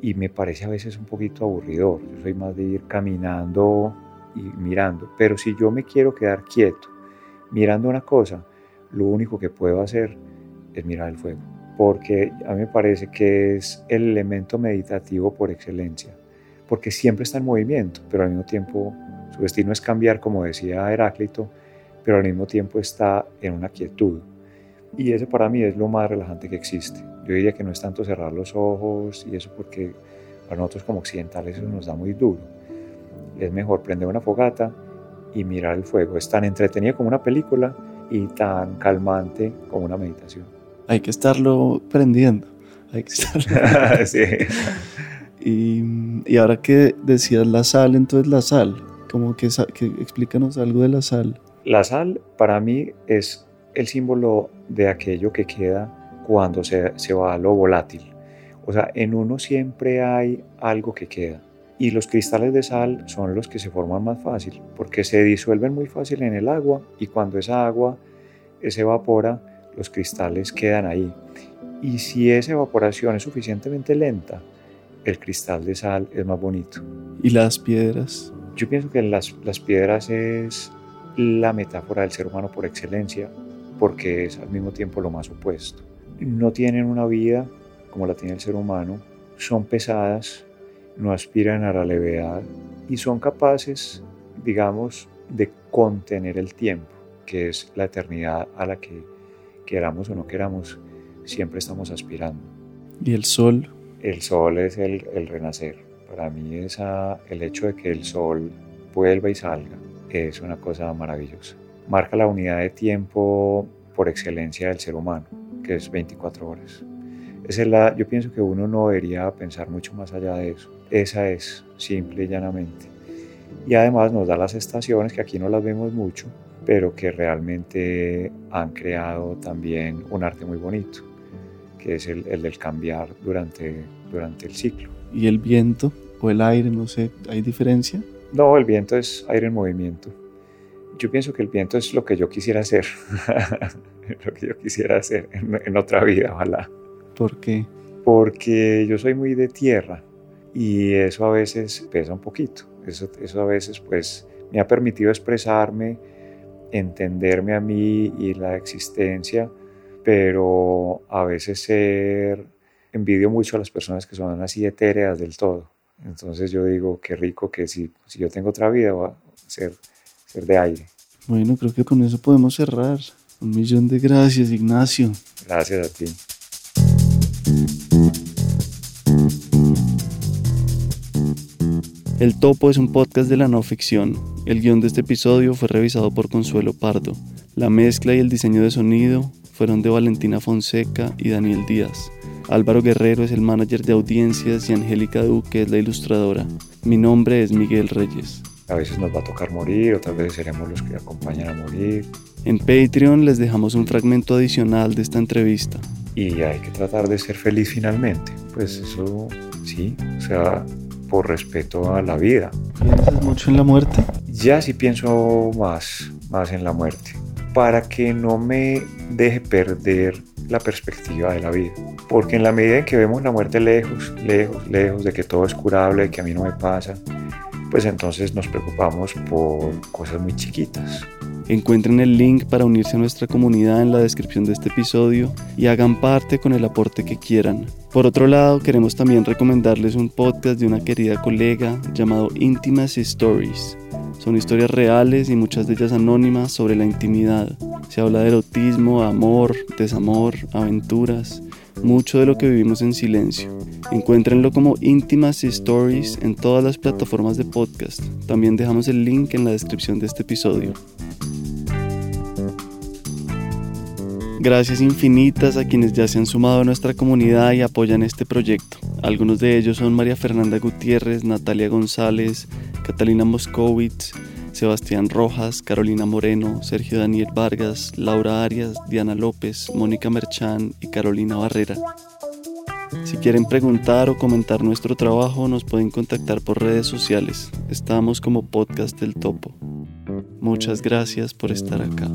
y me parece a veces un poquito aburridor. Yo soy más de ir caminando y mirando, pero si yo me quiero quedar quieto mirando una cosa, lo único que puedo hacer es mirar el fuego, porque a mí me parece que es el elemento meditativo por excelencia, porque siempre está en movimiento, pero al mismo tiempo su destino es cambiar, como decía Heráclito, pero al mismo tiempo está en una quietud. Y eso para mí es lo más relajante que existe. Yo diría que no es tanto cerrar los ojos y eso porque para nosotros como occidentales eso nos da muy duro. Es mejor prender una fogata y mirar el fuego. Es tan entretenido como una película y tan calmante como una meditación. Hay que estarlo prendiendo. Hay que estarlo. sí. Y, y, ahora que decías la sal, entonces la sal, como que, que explícanos algo de la sal. La sal para mí es el símbolo de aquello que queda cuando se, se va a lo volátil. O sea, en uno siempre hay algo que queda. Y los cristales de sal son los que se forman más fácil, porque se disuelven muy fácil en el agua y cuando esa agua se evapora, los cristales quedan ahí. Y si esa evaporación es suficientemente lenta, el cristal de sal es más bonito. ¿Y las piedras? Yo pienso que las, las piedras es la metáfora del ser humano por excelencia, porque es al mismo tiempo lo más opuesto no tienen una vida como la tiene el ser humano, son pesadas, no aspiran a la levedad y son capaces, digamos, de contener el tiempo, que es la eternidad a la que queramos o no queramos, siempre estamos aspirando. ¿Y el sol? El sol es el, renacer. Para mí esa, el hecho de que el sol vuelva y salga es una cosa maravillosa. Marca la unidad de tiempo por excelencia del ser humano que es 24 horas. Esa es la, yo pienso que uno no debería pensar mucho más allá de eso. Esa es, simple y llanamente. Y además nos da las estaciones, que aquí no las vemos mucho, pero que realmente han creado también un arte muy bonito, que es el, el del cambiar durante, durante el ciclo. ¿Y el viento o el aire, no sé, hay diferencia? No, el viento es aire en movimiento. Yo pienso que el viento es lo que yo quisiera hacer, lo que yo quisiera hacer en, en otra vida, ojalá. ¿Por qué? Porque yo soy muy de tierra y eso a veces pesa un poquito. Eso, eso a veces pues me ha permitido expresarme, entenderme a mí y la existencia, pero a veces ser envidio mucho a las personas que son así etéreas del todo. Entonces yo digo, qué rico que si, si yo tengo otra vida va a ser, ser de aire. Bueno, creo que con eso podemos cerrar. Un millón de gracias, Ignacio. Gracias a ti. El Topo es un podcast de la no ficción. El guion de este episodio fue revisado por Consuelo Pardo. La mezcla y el diseño de sonido fueron de Valentina Fonseca y Daniel Díaz. Álvaro Guerrero es el manager de audiencias y Angélica Duque es la ilustradora. Mi nombre es Miguel Reyes. A veces nos va a tocar morir, otras veces seremos los que acompañan a morir. En Patreon les dejamos un fragmento adicional de esta entrevista. Y hay que tratar de ser feliz finalmente. Pues eso sí, o sea, por respeto a la vida. ¿Piensas mucho en la muerte? Ya sí pienso más, más en la muerte, para que no me deje perder la perspectiva de la vida. Porque en la medida en que vemos la muerte lejos, lejos, lejos, de que todo es curable, de que a mí no me pasa, pues entonces nos preocupamos por cosas muy chiquitas. Encuentren el link para unirse a nuestra comunidad en la descripción de este episodio y hagan parte con el aporte que quieran. Por otro lado, queremos también recomendarles un podcast de una querida colega llamado Intimacy Stories. Son historias reales y muchas de ellas anónimas sobre la intimidad. Se habla de erotismo, amor, desamor, aventuras, mucho de lo que vivimos en silencio. Encuéntrenlo como Intimacy Stories en todas las plataformas de podcast. También dejamos el link en la descripción de este episodio. Gracias infinitas a quienes ya se han sumado a nuestra comunidad y apoyan este proyecto. Algunos de ellos son María Fernanda Gutiérrez, Natalia González, Catalina Moskowitz, Sebastián Rojas, Carolina Moreno, Sergio Daniel Vargas, Laura Arias, Diana López, Mónica Merchán y Carolina Barrera. Si quieren preguntar o comentar nuestro trabajo, nos pueden contactar por redes sociales. Estamos como Podcast del Topo. Muchas gracias por estar acá.